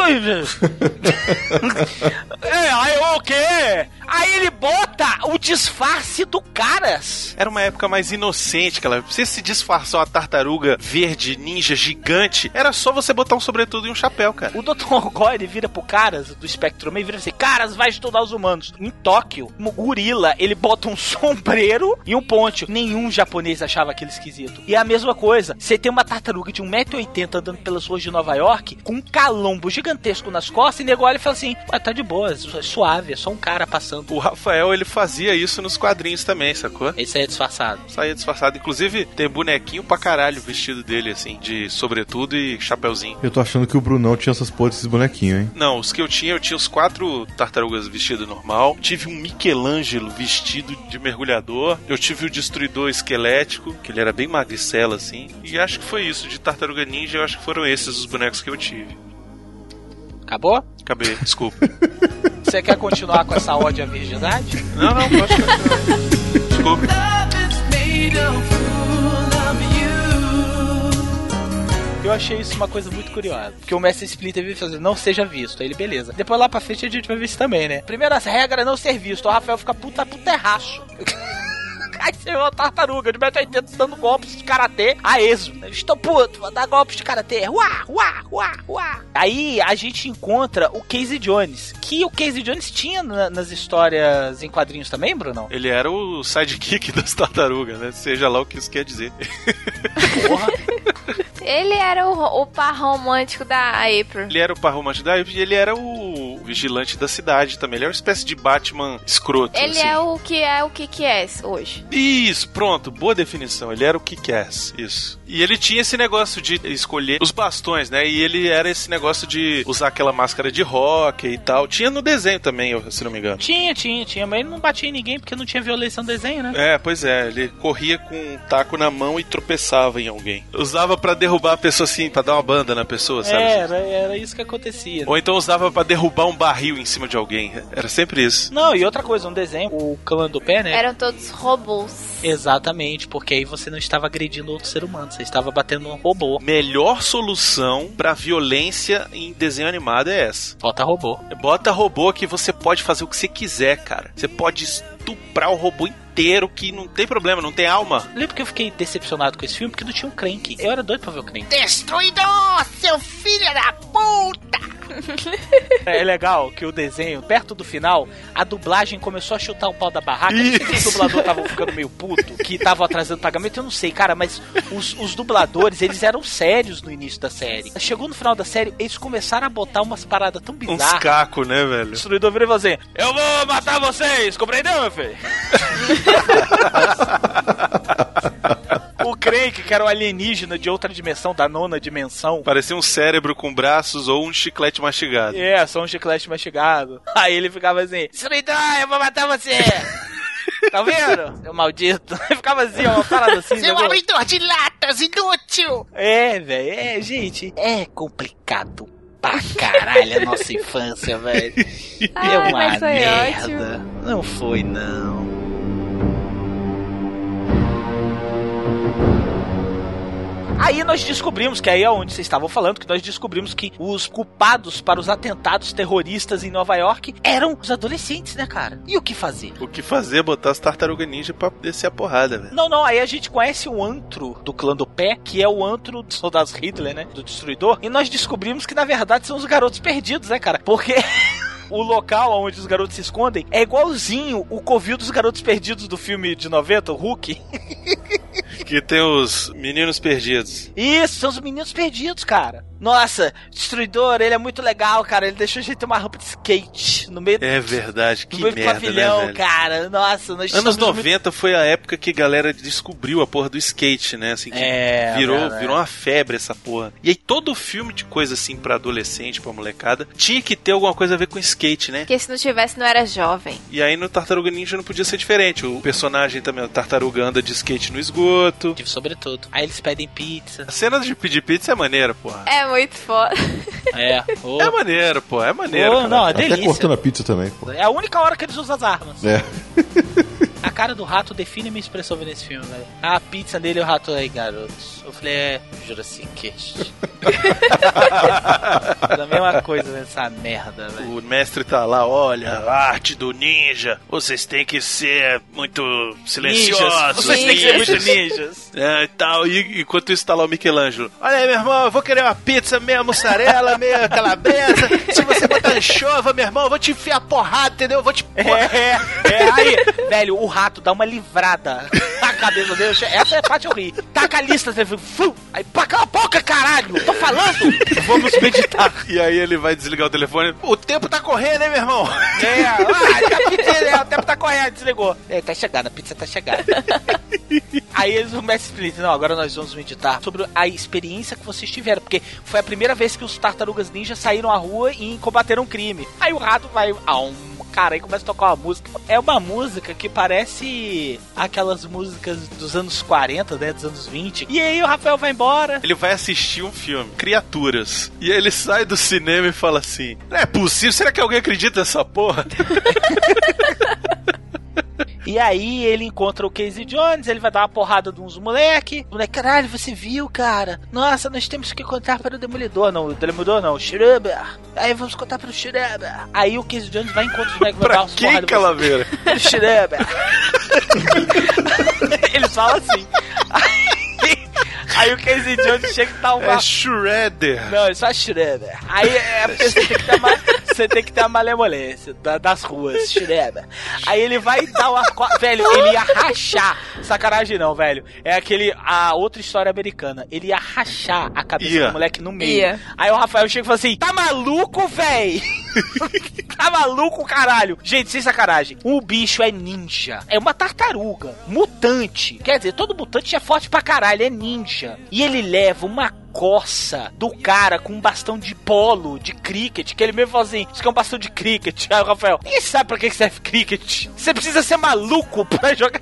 é, aí o quê? Aí ele bota o disfarce do caras. Era uma época mais inocente, aquela. Você se disfarçar uma tartaruga verde, ninja, gigante, era só você botar um sobretudo e um chapéu, cara. O Dr. Ogó, ele vira pro Caras do Spectrum e vira assim: Caras, vai estudar os humanos. Em Tóquio, um gorila, ele bota um sombreiro e um ponte. Nenhum japonês achava aquele esquisito. E é a mesma coisa: você tem uma tartaruga de 1,80m andando pelas ruas de Nova York, com um calombo gigantesco nas costas, e nego olha e fala assim: Ué, tá de boa, é suave, é só um cara passando. O Rafael, ele fazia isso nos quadrinhos também, sacou? Esse aí é disfarçado. Saía disfarçado. Inclusive, tem bonequinho pra caralho vestido dele, assim, de sobretudo e chapeuzinho. Eu tô achando que o Brunão tinha essas porras desses bonequinhos, hein? Não, os que eu tinha, eu tinha os quatro tartarugas vestido normal. Tive um Michelangelo vestido de mergulhador. Eu tive o Destruidor esquelético, que ele era bem magricela, assim. E acho que foi isso. De tartaruga ninja, eu acho que foram esses os bonecos que eu tive. Acabou? Acabei, desculpa. Você quer continuar com essa ódio à virgindade? não, não, pode continuar. Desculpa. Eu achei isso uma coisa muito curiosa. Porque o Mestre Splinter vive fazendo, não seja visto. Aí ele, beleza. Depois lá pra frente a gente vai ver isso também, né? Primeira regra é não ser visto. O Rafael fica puta, puta erraço. Aí você vê uma tartaruga de 1,80m dando golpes de karatê a. Eles estão putos, vão dar golpes de karatê. Uá, uá, uá, uá. Aí a gente encontra o Casey Jones, que o Casey Jones tinha na- nas histórias em quadrinhos também, Bruno? Ele era o sidekick das tartarugas, né? Seja lá o que isso quer dizer. Porra. Ele era o, o par romântico da April. Ele era o par romântico da e ele era o vigilante da cidade também. Ele era uma espécie de Batman escroto. Ele assim. é o que é o que que é hoje. Isso, pronto, boa definição. Ele era o Kick-Ass, isso. E ele tinha esse negócio de escolher os bastões, né? E ele era esse negócio de usar aquela máscara de rock e tal. Tinha no desenho também, se não me engano. Tinha, tinha, tinha, mas ele não batia em ninguém porque não tinha violência no desenho, né? É, pois é, ele corria com um taco na mão e tropeçava em alguém. Usava pra derrubar a pessoa assim, pra dar uma banda na pessoa, sabe? É, era, era isso que acontecia. Ou então usava pra derrubar um barril em cima de alguém. Era sempre isso. Não, e outra coisa, um desenho, o clã do pé, né? Eram todos robôs. Exatamente, porque aí você não estava agredindo outro ser humano, você estava batendo um robô. Melhor solução pra violência em desenho animado é essa. Bota robô. Bota robô que você pode fazer o que você quiser, cara. Você pode estuprar o robô inteiro que não tem problema, não tem alma. Lembra que eu fiquei decepcionado com esse filme porque não tinha um Crank. Eu era doido pra ver o Crank. Destruidor, seu filho da puta! É legal que o desenho, perto do final, a dublagem começou a chutar o pau da barraca. Não sei se Isso. os dubladores estavam ficando meio puto, que estavam atrasando pagamento, eu não sei, cara, mas os, os dubladores, eles eram sérios no início da série. Chegou no final da série, eles começaram a botar umas paradas tão Uns bizarras. cacos, né, O velho? destruidor virou e falou assim: Eu vou matar vocês, compreendeu, meu filho? o Crank, que era o alienígena de outra dimensão, da nona dimensão. Parecia um cérebro com braços ou um chiclete mastigado. É, só um chiclete mastigado. Aí ele ficava assim: Destruidor, eu vou matar você! tá vendo? Seu maldito. Ele ficava assim, ó, parada assim. Seu sacou? abridor de latas, inútil! É, velho, é, gente, é complicado pra caralho a nossa infância, velho. É uma mas foi merda. ótimo. Não foi, não. Aí nós descobrimos, que aí é onde vocês estavam falando, que nós descobrimos que os culpados para os atentados terroristas em Nova York eram os adolescentes, né, cara? E o que fazer? O que fazer? Botar as tartarugas ninja pra descer a porrada, velho. Não, não, aí a gente conhece o antro do clã do pé, que é o antro dos soldados Hitler, né? Do destruidor. E nós descobrimos que na verdade são os garotos perdidos, né, cara? Porque. O local onde os garotos se escondem é igualzinho o covil dos garotos perdidos do filme de 90, o Hulk. Que tem os meninos perdidos. Isso, são os meninos perdidos, cara. Nossa, Destruidor, ele é muito legal, cara. Ele deixou a gente ter uma rampa de skate no meio, É verdade, no que meio do merda, pavilhão, né, cara. Nossa, nós Anos somos muito- 90 foi a época que a galera descobriu a porra do skate, né? Assim, que É, virou, né, virou uma febre essa porra. E aí todo filme de coisa assim pra adolescente, pra molecada, tinha que ter alguma coisa a ver com skate, né? Porque se não tivesse, não era jovem. E aí no Tartaruga Ninja não podia ser diferente. O personagem também, o Tartaruga anda de skate no esgoto. Sobretudo. Aí eles pedem pizza. A cena de pedir pizza é maneira, porra. É muito foda. É. É maneiro, pô, é maneiro. Não, é Até delícia. cortando a pizza também, pô. É a única hora que eles usam as armas. É. A cara do rato define minha expressão vendo esse filme, velho. A pizza dele e o rato aí, garotos. Eu falei, é, Jurassic Cast. é a mesma coisa nessa merda, velho. O mestre tá lá, olha, a arte do ninja. Vocês têm que ser muito silenciosos. Ninjas. Vocês têm que ser muito ninjas. É, e tal. E enquanto isso tá lá o Michelangelo. Olha aí, meu irmão, eu vou querer uma pizza meia mussarela, meia calabresa. Se você botar anchova, meu irmão, eu vou te enfiar porrada, entendeu? Eu vou te... É, é, é. Aí, velho, o rato dá uma livrada cabeça dele. Essa é a parte horrível. Taca a lista, você fu, aí pra cala a boca, caralho. Tô falando. Vamos meditar. E aí ele vai desligar o telefone. O tempo tá correndo, hein, meu irmão? É, ah, a pizza, é, o tempo tá correndo, desligou. É, tá chegando, a pizza tá chegando. Aí eles o Mestre Splinter, não, agora nós vamos meditar sobre a experiência que vocês tiveram, porque foi a primeira vez que os tartarugas ninja saíram à rua e combateram um crime. Aí o rato vai, ah, um cara, aí começa a tocar uma música. É uma música que parece aquelas músicas dos anos 40, né, dos anos 20. E aí o Rafael vai embora. Ele vai assistir um filme, Criaturas. E aí ele sai do cinema e fala assim: Não é possível, será que alguém acredita nessa porra? E aí ele encontra o Casey Jones, ele vai dar uma porrada de uns moleque. O moleque, caralho, você viu, cara? Nossa, nós temos que contar para o Demolidor. Não, o Demolidor não, o Schreiber. Aí vamos contar para o Schreiber. Aí o Casey Jones vai encontrar os moleques, vai dar pra umas quem. Calaveira? Pro Schreiber. falam assim. Aí, aí o Casey Jones chega e dá uma. É Shredder. Não, é só Shredder. Aí é porque você tem que ter, ma... você tem que ter a malemolência da- das ruas, Shredder. Aí ele vai dar uma. Velho, ele ia rachar. Sacanagem não, velho. É aquele. A outra história americana. Ele ia rachar a cabeça Ia. do moleque no meio. Ia. Aí o Rafael chega e fala assim: tá maluco, véi? tá maluco, caralho? Gente, sem sacanagem. O bicho é ninja. É uma tartaruga. Mutante. Quer dizer, todo mutante é forte pra caralho. É ninja. E ele leva uma coça do cara com um bastão de polo, de cricket, que ele mesmo fala assim, isso aqui é um bastão de cricket. Aí o Rafael, ninguém sabe pra que que serve cricket. Você precisa ser maluco pra jogar,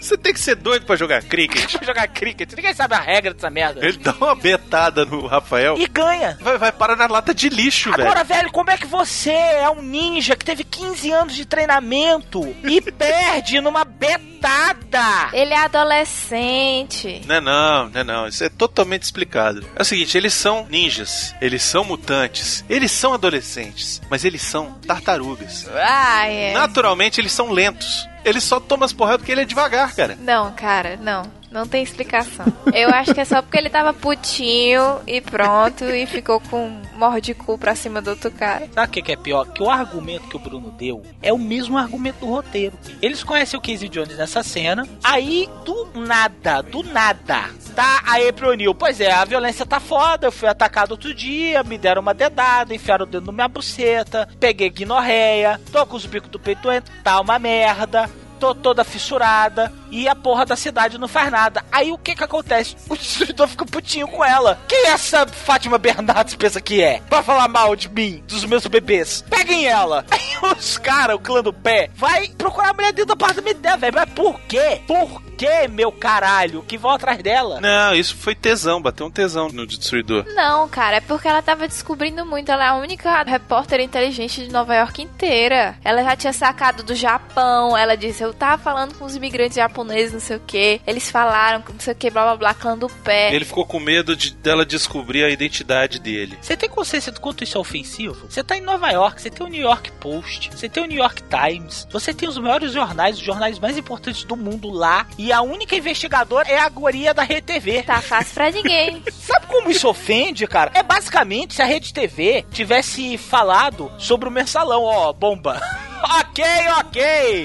Você tem que ser doido pra jogar cricket. pra jogar cricket. Ninguém sabe a regra dessa merda. Ele dá uma betada no Rafael. E ganha. Vai, vai parar na lata de lixo, velho. Agora, velho, como é que você é um ninja que teve 15 anos de treinamento e perde numa betada? Ele é adolescente. Não é não, não é não. Isso é totalmente explicado. É o seguinte, eles são ninjas, eles são mutantes, eles são adolescentes, mas eles são tartarugas. Ah, é. Naturalmente, eles são lentos. Ele só toma as porradas porque ele é devagar, cara. Não, cara, não. Não tem explicação. Eu acho que é só porque ele tava putinho e pronto e ficou com mordicu pra cima do outro cara. Sabe o que que é pior? Que o argumento que o Bruno deu é o mesmo argumento do roteiro. Eles conhecem o Casey Jones nessa cena, aí do nada, do nada, tá a April O'Neil. Pois é, a violência tá foda, eu fui atacado outro dia, me deram uma dedada, enfiaram o dedo na minha buceta, peguei guinorreia, tô com os bicos do peito tá uma merda. Tô toda fissurada e a porra da cidade não faz nada. Aí o que que acontece? O destruidor fica putinho com ela. Quem é essa Fátima Bernardes pensa que é? Pra falar mal de mim, dos meus bebês. Peguem ela. Aí os caras, o clã do pé, vai procurar a mulher dentro do apartamento dela, velho. Mas por quê? Por quê, meu caralho? Que vão atrás dela? Não, isso foi tesão, bateu um tesão no destruidor. Não, cara, é porque ela tava descobrindo muito. Ela é a única repórter inteligente de Nova York inteira. Ela já tinha sacado do Japão. Ela disse: Eu tava falando com os imigrantes japoneses, não sei o que. Eles falaram, não sei o que, blá blá blá, clã do pé. Ele ficou com medo de, dela descobrir a identidade dele. Você tem consciência do quanto isso é ofensivo? Você tá em Nova York, você tem o New York Post, você tem o New York Times, você tem os maiores jornais, os jornais mais importantes do mundo lá, e a única investigadora é a guria da Rede TV. Tá fácil pra ninguém. Sabe como isso ofende, cara? É basicamente se a Rede TV tivesse falado sobre o mensalão, ó, bomba. ok, ok.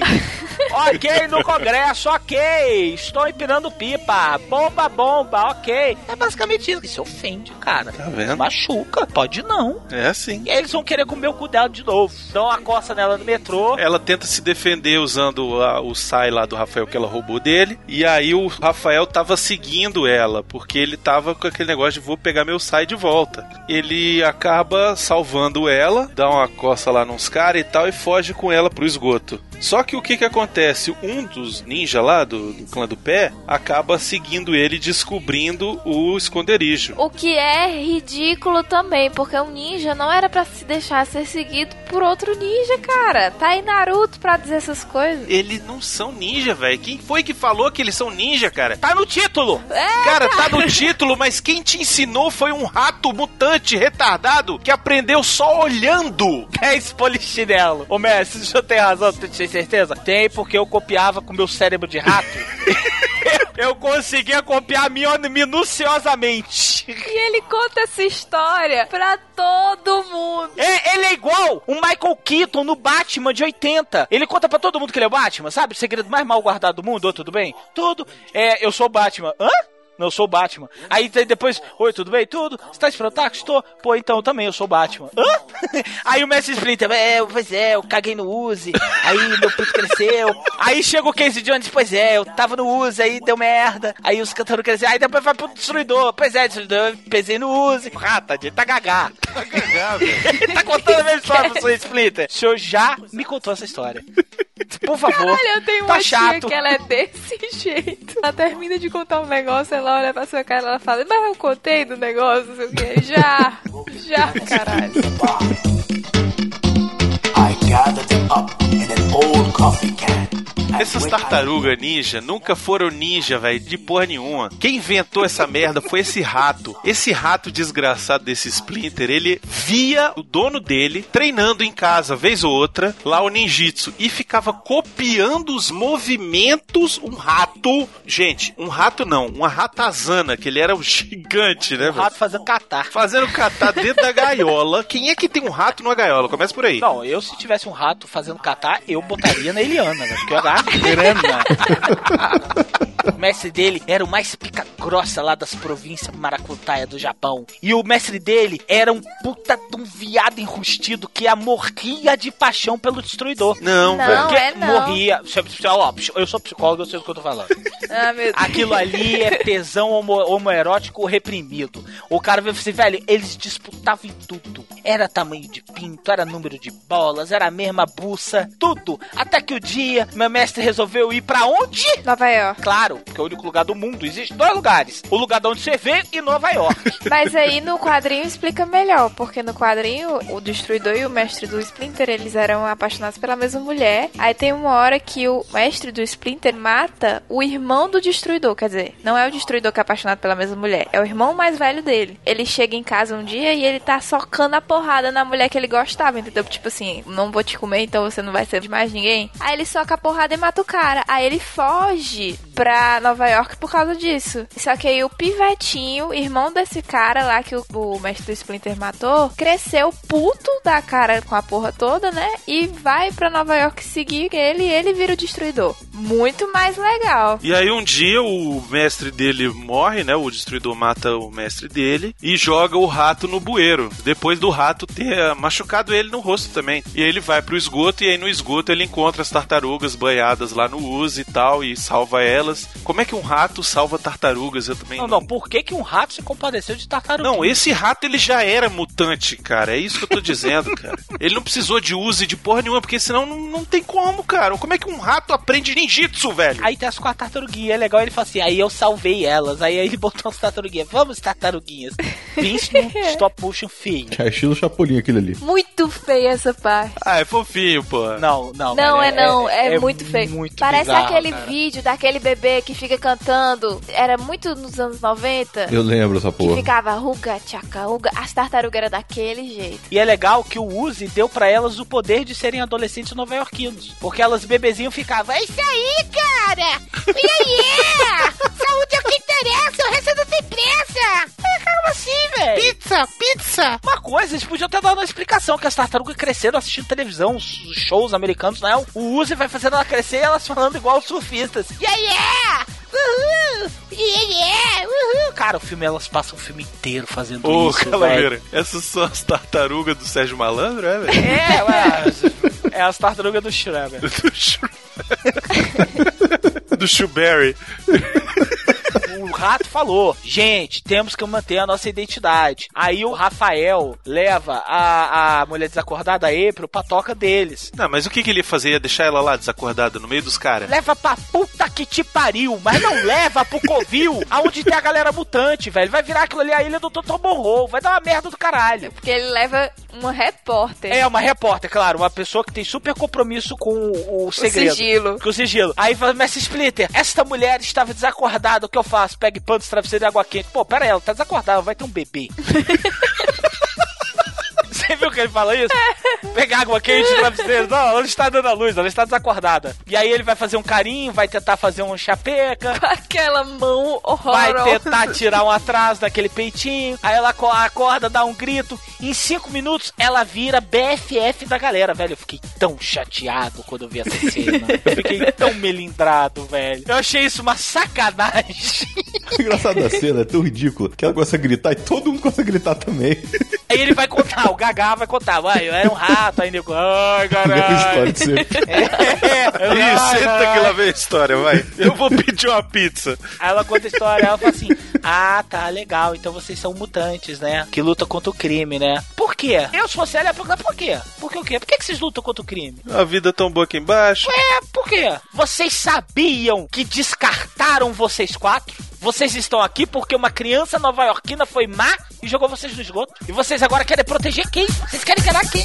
Ok no Congresso, ok. Estou empinando pipa. Bomba, bomba, ok. É basicamente isso. Isso ofende, cara. Tá vendo? Machuca, pode não. É assim. E aí eles vão querer comer o cu dela de novo. Dão uma coça nela no metrô. Ela tenta se defender usando a- o sai lá do Rafael que ela roubou dele. E aí o Rafael tava seguindo ela, porque ele tava com aquele negócio de vou pegar meu sai de volta. Ele acaba salvando ela, dá uma coça lá nos caras e tal, e foge com ela pro esgoto. Só que o que que acontece? Um dos ninja lá do, do clã do pé acaba seguindo ele, descobrindo o esconderijo. O que é ridículo também, porque um ninja não era pra se deixar ser seguido por outro ninja, cara. Tá aí Naruto pra dizer essas coisas. Eles não são ninja, velho. Quem foi que falou que eles são ninja, cara? Tá no título. É, Cara, tá no título, mas quem te ensinou foi um rato mutante retardado que aprendeu só olhando. 10 polichinelo. Ô, Messi, deixa eu ter razão, tu tem certeza? Tem, porque eu copiava com meu cérebro de rato. eu conseguia copiar minha minuciosamente. E ele conta essa história pra todo mundo. É, ele é igual o Michael Keaton no Batman de 80. Ele conta pra todo mundo que ele é o Batman, sabe? O segredo mais mal guardado do mundo. Ô, tudo bem? Tudo. É, eu sou o Batman. Hã? Não, eu sou o Batman. Aí depois, oi, tudo bem? Tudo? Você tá esperando táxi? Estou. Pô, então também eu sou o Batman. Hã? Aí o Messi Splinter, é, pois é, eu caguei no Uzi. Aí meu pinto cresceu. Aí chega o Casey Jones, pois é, eu tava no Uzi, aí deu merda. Aí os cantando cresceram. Aí depois vai pro destruidor. Pois é, destruidor, eu pesei no Uzi. Rata, ele tá gagá. Ele tá contando a mesma história pro seu Splinter. O senhor já me contou essa história. Por favor. Caralho, eu tenho tá uma tia chato. que ela é desse jeito. Ela termina de contar um negócio, ela olha pra sua cara e ela fala, mas eu contei do negócio, não sei o que. Já, já, caralho. Essas tartarugas ninja nunca foram ninja, velho, de porra nenhuma. Quem inventou essa merda foi esse rato. Esse rato desgraçado desse Splinter, ele via o dono dele treinando em casa, vez ou outra, lá o ninjitsu, e ficava copiando os movimentos. Um rato, gente, um rato não, uma ratazana, que ele era um gigante, né, velho? rato fazendo catar. Fazendo catar dentro da gaiola. Quem é que tem um rato numa gaiola? Começa por aí. Não, eu se tivesse um rato fazendo catar, eu botaria na Eliana, velho. Porque eu era grana. O mestre dele era o mais pica grossa lá das províncias maracutaia do Japão. E o mestre dele era um puta de um viado enrustido que a morria de paixão pelo destruidor. Não, Não, velho. É não. morria. Ó, eu sou psicólogo, eu sei o que eu tô falando. Ah, meu Deus. Aquilo ali é tesão homo, homoerótico reprimido. O cara veio assim, velho, eles disputavam em tudo. Era tamanho de pinto, era número de bolas, era a mesma buça, tudo. Até que o dia, meu mestre resolveu ir pra onde? Nova York. Claro, porque é o único lugar do mundo. Existem dois lugares: o lugar de onde você vê e Nova York. Mas aí no quadrinho explica melhor, porque no quadrinho o Destruidor e o mestre do Splinter, eles eram apaixonados pela mesma mulher. Aí tem uma hora que o mestre do Splinter mata o irmão do Destruidor, quer dizer, não é o Destruidor que é apaixonado pela mesma mulher, é o irmão mais velho dele. Ele chega em casa um dia e ele tá socando a porrada na mulher que ele gostava, entendeu? Tipo assim, não vou te comer, então você não vai ser de mais ninguém. Aí ele soca a porrada e mata o cara. Aí ele foge pra Nova York por causa disso. Só que aí o pivetinho, irmão desse cara lá que o, o mestre do Splinter matou, cresceu puto da cara com a porra toda, né? E vai pra Nova York seguir ele e ele vira o destruidor. Muito mais legal. E aí um dia o mestre dele morre, né? O destruidor mata o mestre dele e joga o rato no bueiro. Depois do rato ter machucado ele no rosto também. E aí ele vai pro esgoto e aí no esgoto ele encontra as tartarugas banhadas lá no uso e tal e salva elas. Como é que um rato salva tartarugas? Eu também Não, não, por que, que um rato se compadeceu de tartaruga? Não, esse rato ele já era mutante, cara. É isso que eu tô dizendo, cara. Ele não precisou de uso de porra nenhuma, porque senão não, não tem como, cara. Como é que um rato aprende ninjitsu, velho? Aí tem as quatro tartaruguinhas, é legal. Ele fala assim, aí eu salvei elas. Aí ele botou as tartaruguinhas. Vamos, tartaruguinhas. Num stop motion feio. É estilo Chapolin aquilo ali. Muito feia essa parte. Ah, é fofinho, pô. Não, não. Não, velho, é não, é, muito feio. muito Parece bizarro, aquele cara. vídeo daquele bebê que fica cantando. Era muito nos anos 90. Eu lembro essa Que porra. ficava ruga, tchaca, ruga. As tartarugas eram daquele jeito. E é legal que o Uzi deu pra elas o poder de serem adolescentes nova-iorquinos. Porque elas bebezinho ficavam, é isso aí, cara! E aí? Saúde é o que interessa, o resto não tem pressa! É, calma assim, velho! Pizza, pizza! Uma coisa, eles podiam ter dado uma explicação, que as tartarugas cresceram assistindo televisão, shows americanos, não. O Uzi vai fazendo ela crescer e elas falando igual os surfistas. Yeah, yeah! Uhul! Yeah, yeah! Uhul! Cara, o filme, elas passam o filme inteiro fazendo Ô, isso, velho. Calaveira, essas são as tartarugas do Sérgio Malandro, é, velho? É, ué, é as tartarugas do Shredder. Do Schu- Do Shuberry. O rato falou: gente, temos que manter a nossa identidade. Aí o Rafael leva a, a mulher desacordada, a April, pra toca deles. Não, mas o que, que ele ia fazer? Ia deixar ela lá desacordada no meio dos caras? Leva pra puta que te pariu, mas não leva pro Covil, aonde tem a galera mutante, velho. Vai virar aquilo ali a ilha do Dr. Morro, vai dar uma merda do caralho. Porque ele leva uma repórter. É, uma repórter, claro, uma pessoa que tem super compromisso com o, o segredo. sigilo. Com o sigilo. Aí fala, Mestre Splitter, esta mulher estava desacordada, o que eu faço? Pegue pano, travesseiro e água quente. Pô, pera aí, ela tá desacordada, vai ter um bebê. Você viu que ele fala isso? Pegar água quente e travesseiro. Não, ela está dando a luz, ela está desacordada. E aí ele vai fazer um carinho, vai tentar fazer um chapeca. Com aquela mão Vai horrorosa. tentar tirar um atraso daquele peitinho. Aí ela aco- acorda, dá um grito. Em cinco minutos, ela vira BFF da galera, velho. Eu fiquei tão chateado quando eu vi essa cena. Eu fiquei tão melindrado, velho. Eu achei isso uma sacanagem. Engraçado da cena, é tão ridículo que ela começa a gritar e todo mundo começa a gritar também. Aí ele vai contar, o Gagá vai contar. Vai, eu era um rato, aí nego, ai, caralho. É, Ih, ai, senta que lá vem a história, vai. Eu vou pedir uma pizza. Aí ela conta a história, ela fala assim: Ah, tá, legal, então vocês são mutantes, né? Que lutam contra o crime, né? Por quê? Eu, se fosse ela, ia perguntar por quê? Por que o quê? Por que, que vocês lutam contra o crime? A vida tão boa aqui embaixo. É, por quê? Vocês sabiam que descartaram vocês quatro? Vocês estão aqui porque uma criança nova-iorquina foi má e jogou vocês no esgoto? E vocês agora querem proteger quem? Vocês querem enganar quem?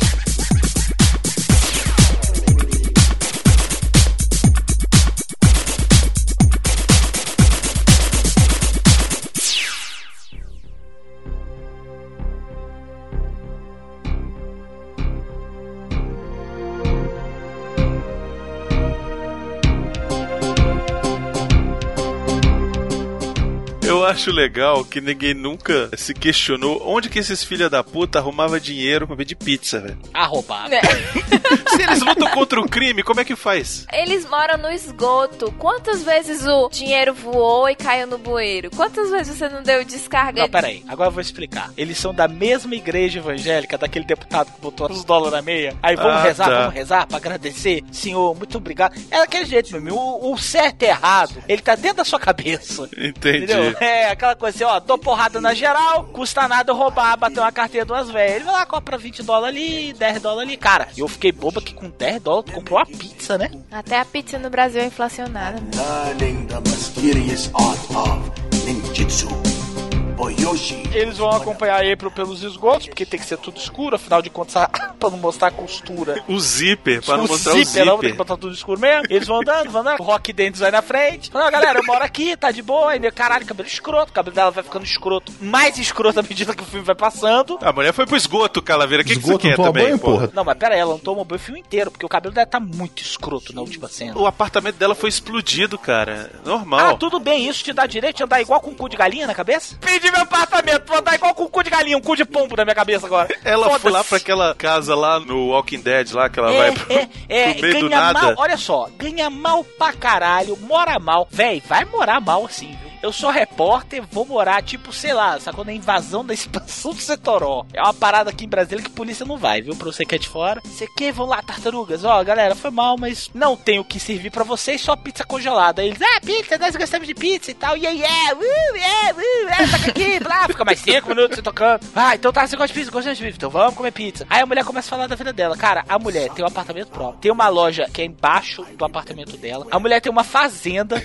Acho legal que ninguém nunca se questionou onde que esses filha da puta arrumava dinheiro pra pedir pizza, velho. Arrombado. É. Se eles lutam contra o crime, como é que faz? Eles moram no esgoto. Quantas vezes o dinheiro voou e caiu no bueiro? Quantas vezes você não deu descarga? Não, peraí, agora eu vou explicar. Eles são da mesma igreja evangélica daquele deputado que botou os dólares na meia. Aí vamos Ah, rezar, tá. vamos rezar pra agradecer. Senhor, muito obrigado. É daquele jeito, meu amigo. O, o certo e errado, ele tá dentro da sua cabeça. Entendi. Entendeu? É aquela coisa assim, ó, dou porrada na geral, custa nada roubar, bater uma carteira de umas velhas. Ele vai lá, compra 20 dólares ali, 10 dólares ali. Cara, eu fiquei boba que com 10 dólares tu comprou uma pizza, né? Até a pizza no Brasil é inflacionada. Learning the mysterious art of ninjutsu. For Yoshi, Eles vão acompanhar a April pelos esgotos, porque tem que ser tudo escuro, afinal de contas, pra não mostrar a costura. O zíper, pra não mostrar o zíper, não, tem que zíper. botar tudo escuro mesmo. Eles vão andando, vão andando. O Rock Dentes vai na frente. Fala, "Ó, galera, eu moro aqui, tá de boa. Ainda, caralho, cabelo escroto. O cabelo dela vai ficando escroto. Mais escroto à medida que o filme vai passando. A mulher foi pro esgoto, Calaveira. O que, que você Esgoto quer não também, banho, porra. Não, mas pera aí, ela não toma banho o filme inteiro, porque o cabelo dela tá muito escroto na última cena. O apartamento dela foi explodido, cara. Ah, Normal. tudo bem, isso te dá direito de andar igual com um cu de galinha na cabeça? Pedi meu apartamento, vou andar igual com um cu de galinha, um cu de pombo na minha cabeça agora. Ela foi lá pra aquela casa lá no Walking Dead, lá que ela vai pro, É, é, pro meio do ganha nada. mal, olha só, ganha mal pra caralho, mora mal. Véi, vai morar mal assim, viu? Eu sou repórter, vou morar, tipo, sei lá, quando é invasão da expansão do Setoró. É uma parada aqui em Brasília que polícia não vai, viu? Pra você que é de fora. Você quer, vão lá, tartarugas. Ó, galera, foi mal, mas não tenho o que servir pra vocês, só pizza congelada. Aí eles, ah, pizza, nós gostamos de pizza e tal. E aí, é, uh, é, uh, é, toca aqui, blá, fica mais cinco minutos você tocando. Ah, então tá, você gosta de pizza, gosta de pizza, então vamos comer pizza. Aí a mulher começa a falar da vida dela. Cara, a mulher tem um apartamento próprio, tem uma loja que é embaixo do apartamento dela. A mulher tem uma fazenda.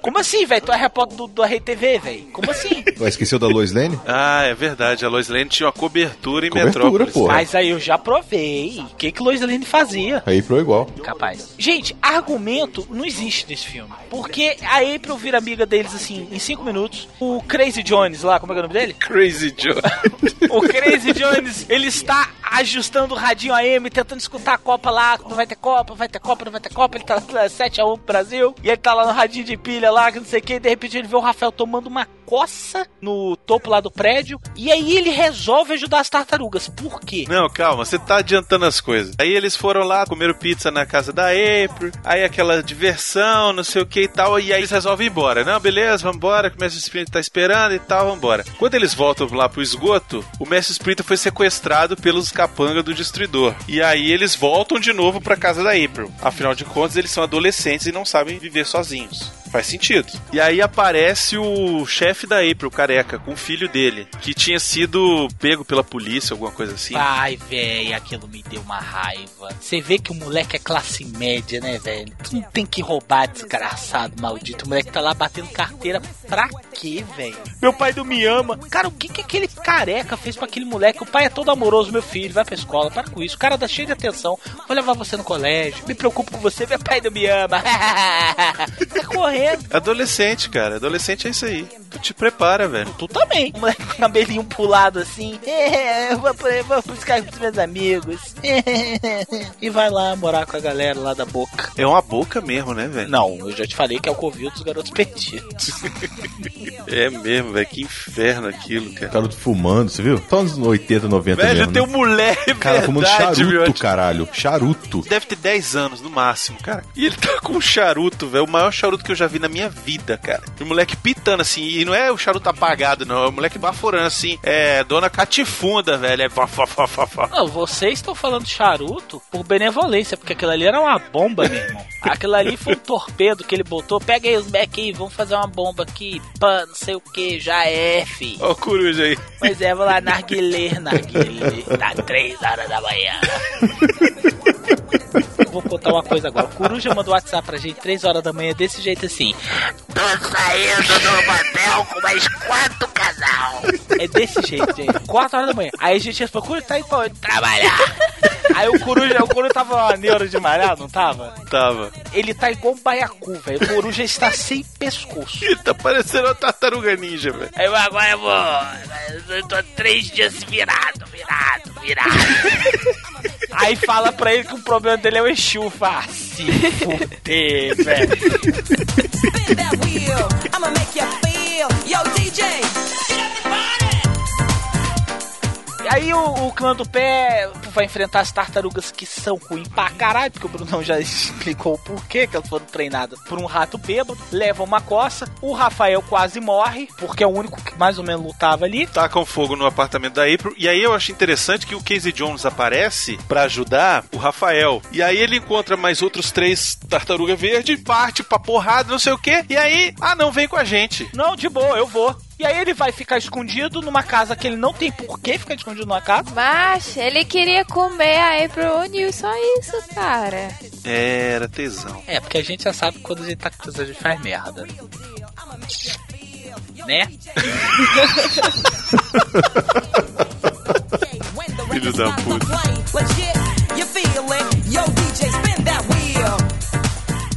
Como assim, velho? Tu é repórter do, do RTV, velho? Como assim? Ué, esqueceu da Lois Lane? Ah, é verdade. A Lois Lane tinha uma cobertura em Cobertura, Metrópolis. porra. Mas aí eu já provei. O que que Lois Lane fazia? Aí pro igual. Capaz. Gente, argumento não existe nesse filme. Porque a April vira amiga deles assim em 5 minutos. O Crazy Jones lá, como é que é o nome dele? Crazy Joe. O Crazy Jones, ele está ajustando o radinho AM, tentando escutar a Copa lá. Não vai ter Copa, vai ter Copa, não vai ter Copa. Ele tá lá 7x1 pro Brasil. E ele tá lá no radinho de pilha lá, que não sei o que. De repente ele vê o Rafael tomando uma coça no topo lá do prédio. E aí ele resolve ajudar as tartarugas. Por quê? Não, calma, você tá adiantando as coisas. Aí eles foram lá, comeram pizza na casa da April, aí aquela diversão, não sei o que e tal, e aí eles resolvem ir embora. Não, beleza, vambora, que o Mestre Splinter tá esperando e tal, vambora. Quando eles voltam lá pro esgoto, o Mestre Splinter foi sequestrado pelos capangas do Destruidor. E aí eles voltam de novo pra casa da April. Afinal de contas, eles são adolescentes e não sabem viver sozinhos. Faz sentido. E aí aparece o chefe da April, o careca, com o filho dele, que tinha sido pego pela polícia, alguma coisa assim. Ai, velho, aquilo me deu uma raiva. Você vê que o moleque é classe média, né, velho? Tu não tem que roubar, desgraçado, maldito. O moleque tá lá batendo carteira pra quê, velho? Meu pai não me ama. Cara, o que que aquele careca fez pra aquele moleque? O pai é todo amoroso, meu filho, vai pra escola, para com isso. O cara dá cheio de atenção. Vou levar você no colégio. Me preocupo com você, meu pai não me ama. tá correndo. Adolescente, cara. Adolescente é isso aí. Tu te prepara, velho. Tu também. O moleque com o cabelinho pulado assim. É, eu vou, eu vou buscar com os meus amigos. e vai lá morar com a galera lá da boca. É uma boca mesmo, né, velho? Não, eu já te falei que é o covil dos garotos perdidos. É mesmo, velho. Que inferno aquilo, cara. Garoto fumando, você viu? Só nos 80, 90 Velho, mesmo. tem né? um moleque, Cara fumando verdade, charuto, meu. caralho. Charuto. Deve ter 10 anos no máximo, cara. E ele tá com um charuto, velho. O maior charuto que eu já vi na minha vida, cara. E o moleque pitando assim. E não é o charuto apagado, não. É o moleque baforando assim. É dona catifunda, velho. É fá. Não, vocês estão falando charuto por benevolência, porque aquilo ali era uma bomba, meu irmão. Aquilo ali foi um torpedo que ele botou. Pega aí os Mac aí, vamos fazer uma bomba aqui. Pã, não sei o que, já é, fi. Ó o coruja aí. Pois é, vou lá, narguilê, narguilê. Tá três horas da manhã. Vou contar uma coisa agora. O Coruja mandou WhatsApp pra gente 3 horas da manhã desse jeito assim. Tô saindo do motel com mais quatro casal. É desse jeito, gente. 4 horas da manhã. Aí a gente respondeu, Coruja tá indo pra onde? Trabalhar. Aí o Coruja, o Coruja tava uma neura de malhar, não tava? Tava. Ele tá igual um baiacu, velho. O Coruja está sem pescoço. Ele tá parecendo uma tartaruga ninja, velho. Aí eu agora eu vou. Eu tô três dias virado, virado, virado. Aí fala pra ele que o problema dele é o Exu. Ah, se fuder, velho. I'ma make you feel. Yo, DJ. Aí o, o clã do pé vai enfrentar as tartarugas que são ruins pra caralho, porque o Brunão já explicou o porquê que elas foram treinadas por um rato bêbado. Levam uma coça. O Rafael quase morre, porque é o único que mais ou menos lutava ali. Tacam fogo no apartamento da April. E aí eu acho interessante que o Casey Jones aparece pra ajudar o Rafael. E aí ele encontra mais outros três tartaruga verde, parte pra porrada, não sei o que. E aí, ah não, vem com a gente. Não, de boa, eu vou. E aí ele vai ficar escondido numa casa que ele não tem por que ficar escondido numa casa. Mas ele queria comer a April O'Neil, só isso, cara. Era tesão. É, porque a gente já sabe quando a gente tá com coisa, a gente faz merda. Né? Filho da puta.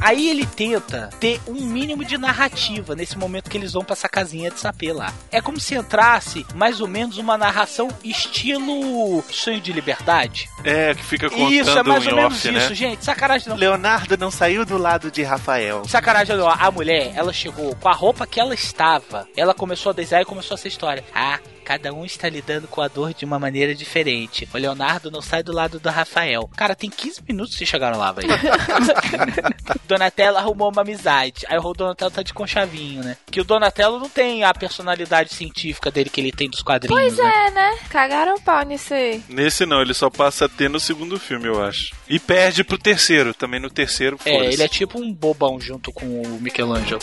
Aí ele tenta ter um mínimo de narrativa nesse momento que eles vão pra essa casinha de sapê lá. É como se entrasse mais ou menos uma narração estilo Sonho de Liberdade. É, que fica contando Isso, é mais ou menos off, isso, né? gente. Sacanagem não. Leonardo não saiu do lado de Rafael. Sacanagem, olha, a mulher, ela chegou com a roupa que ela estava. Ela começou a desenhar e começou essa história. Ah, cada um está lidando com a dor de uma maneira diferente. O Leonardo não sai do lado do Rafael. Cara, tem 15 minutos que chegaram lá, velho. Donatello arrumou uma amizade. Aí o Donatello tá de conchavinho, né? Que o Donatello não tem a personalidade científica dele que ele tem dos quadrinhos, Pois né? é, né? Cagaram o pau nisso aí. Nesse não, ele só passa a ter no segundo filme, eu acho. E perde pro terceiro. Também no terceiro, É, ele é tipo um bobão junto com o Michelangelo.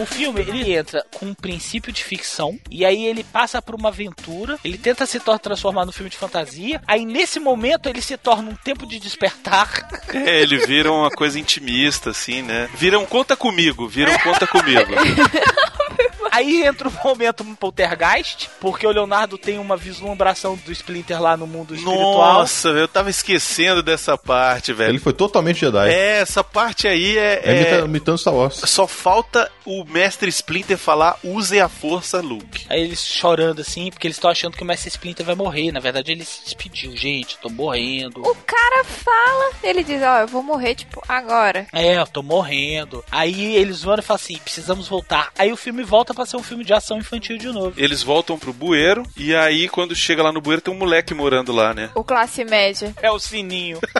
O filme, ele entra com um princípio de ficção, e aí ele passa por uma aventura, ele tenta se transformar num filme de fantasia, aí nesse momento ele se torna um tempo de despertar. É, ele vira uma coisa intimista, assim, né? Vira um conta comigo, vira um conta comigo. Aí entra o momento poltergeist, porque o Leonardo tem uma vislumbração do Splinter lá no mundo espiritual. Nossa, eu tava esquecendo dessa parte, velho. Ele foi totalmente Jedi. É, essa parte aí é. É, é- imita- imitando Star Wars. Só falta o mestre Splinter falar: use a força, Luke. Aí eles chorando assim, porque eles estão achando que o Mestre Splinter vai morrer. Na verdade, ele se despediu. Gente, eu tô morrendo. O cara fala, ele diz, ó, eu vou morrer, tipo, agora. É, eu tô morrendo. Aí eles vão e falam assim: precisamos voltar. Aí o filme volta pra ser um filme de ação infantil de novo. Eles voltam pro bueiro, e aí quando chega lá no bueiro tem um moleque morando lá, né? O classe média. É o sininho.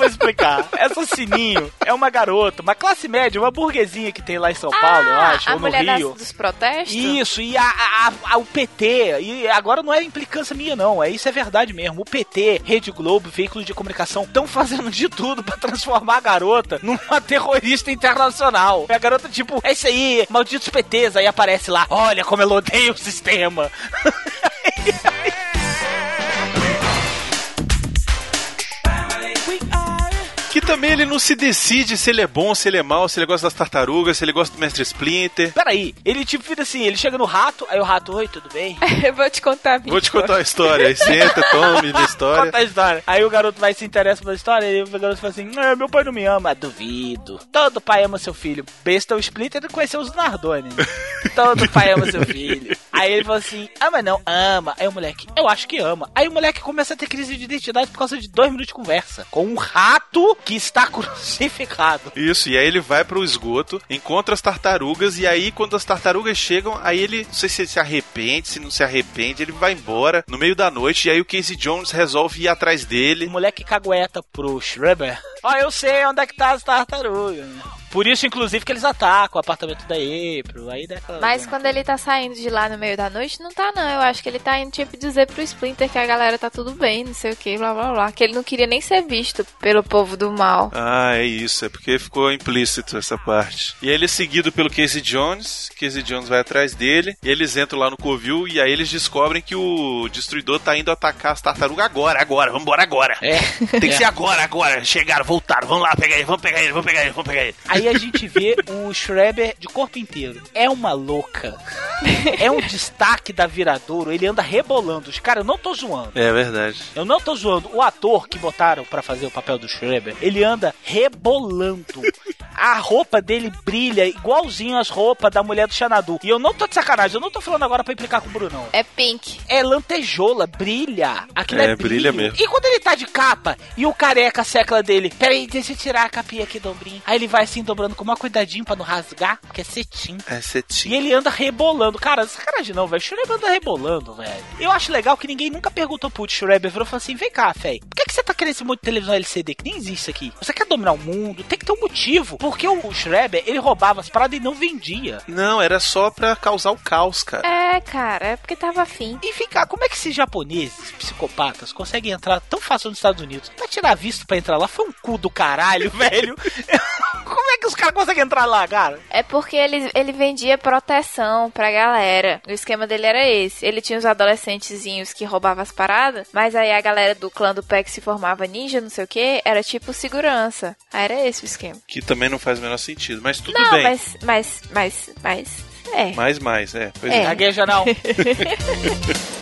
vou explicar. Essa Sininho é uma garota, uma classe média, uma burguesinha que tem lá em São Paulo, eu acho, Ah, a ou no mulher das- Rio. dos protestos? Isso, e a, a- a- o PT, e agora não é implicância minha, não, é isso é verdade mesmo. O PT, Rede Globo, veículos de comunicação estão fazendo de tudo pra transformar a garota numa terrorista internacional. E a garota, tipo, é isso aí, malditos PTs, aí aparece lá, olha como ela odeia o sistema. que também ele não se decide se ele é bom, se ele é mau, se ele gosta das tartarugas, se ele gosta do mestre Splinter. Peraí, ele tipo vira assim, ele chega no rato, aí o rato, oi, tudo bem? eu vou te contar a minha Vou te contar uma história. Aí senta, tome da história. Conta a história. Aí o garoto vai se interessa pela história e o garoto fala assim: "Ah, meu pai não me ama. Duvido. Todo pai ama seu filho. Besta é o Splinter conheceu os Nardoni. Todo pai ama seu filho. Aí ele fala assim: ama não, ama. Aí o moleque, eu acho que ama. Aí o moleque começa a ter crise de identidade por causa de dois minutos de conversa com um rato que está crucificado. Isso, e aí ele vai pro esgoto, encontra as tartarugas, e aí quando as tartarugas chegam, aí ele, não sei se ele se arrepende, se não se arrepende, ele vai embora no meio da noite, e aí o Casey Jones resolve ir atrás O dele. moleque cagueta pro Schreiber. Ó, eu sei onde é que tá as tartarugas. Por isso, inclusive, que eles atacam o apartamento da April. Aí dá aquela... Mas quando ele tá saindo de lá no meio da noite, não tá não. Eu acho que ele tá indo tipo dizer pro Splinter que a galera tá tudo bem, não sei o que, blá blá blá. Que ele não queria nem ser visto pelo povo do mal. Ah, é isso, é porque ficou implícito essa parte. E aí ele é seguido pelo Casey Jones, Casey Jones vai atrás dele, e eles entram lá no covil, e aí eles descobrem que o destruidor tá indo atacar as tartarugas agora, agora, vambora agora. É. Tem que É. ser agora, agora. Chegaram, voltaram, vamos lá, pegar ele, vamos pegar ele, vamos pegar ele, vamos pegar ele. Aí a gente vê o Schreiber de corpo inteiro. É uma louca. É um destaque da Viradouro. Ele anda rebolando. Os Cara, eu não tô zoando. É verdade. Eu não tô zoando. O ator que botaram pra fazer o papel do Schreiber, ele anda rebolando. a roupa dele brilha igualzinho as roupas da mulher do Xanadu. E eu não tô de sacanagem, eu não tô falando agora pra implicar com o Brunão. É pink. É lantejola, brilha. Aquilo é, É, brilha mesmo. E quando ele tá de capa e o careca secla dele, peraí, deixa eu tirar a capinha aqui do ombrinho. Aí ele vai assim dobrando com uma cuidadinho pra não rasgar, porque é cetim. É E cetim. ele anda rebolando. Cara, sacanagem não, velho. O Shureba anda rebolando, velho. Eu acho legal que ninguém nunca perguntou pro Shureba. Virou e falou assim: vem cá, velho. Por que, que você tá querendo esse monte de televisão LCD que nem existe aqui? Você quer dominar o mundo? Tem que ter um motivo. Porque o Shureba, ele roubava as paradas e não vendia. Não, era só pra causar o caos, cara. É, cara, é porque tava afim. E cá, como é que esses japoneses, psicopatas, conseguem entrar tão fácil nos Estados Unidos? Pra tirar visto pra entrar lá foi um cu do caralho, velho. como é que os caras conseguem entrar lá, cara? É porque ele, ele vendia proteção pra galera. O esquema dele era esse. Ele tinha os adolescentezinhos que roubavam as paradas, mas aí a galera do clã do pé que se formava ninja, não sei o que, era tipo segurança. Aí era esse o esquema. Que também não faz o menor sentido. Mas tudo não, bem. mas, mas, mas, mas, é. Mais, mais, é. Pois É. é. Gagueja não.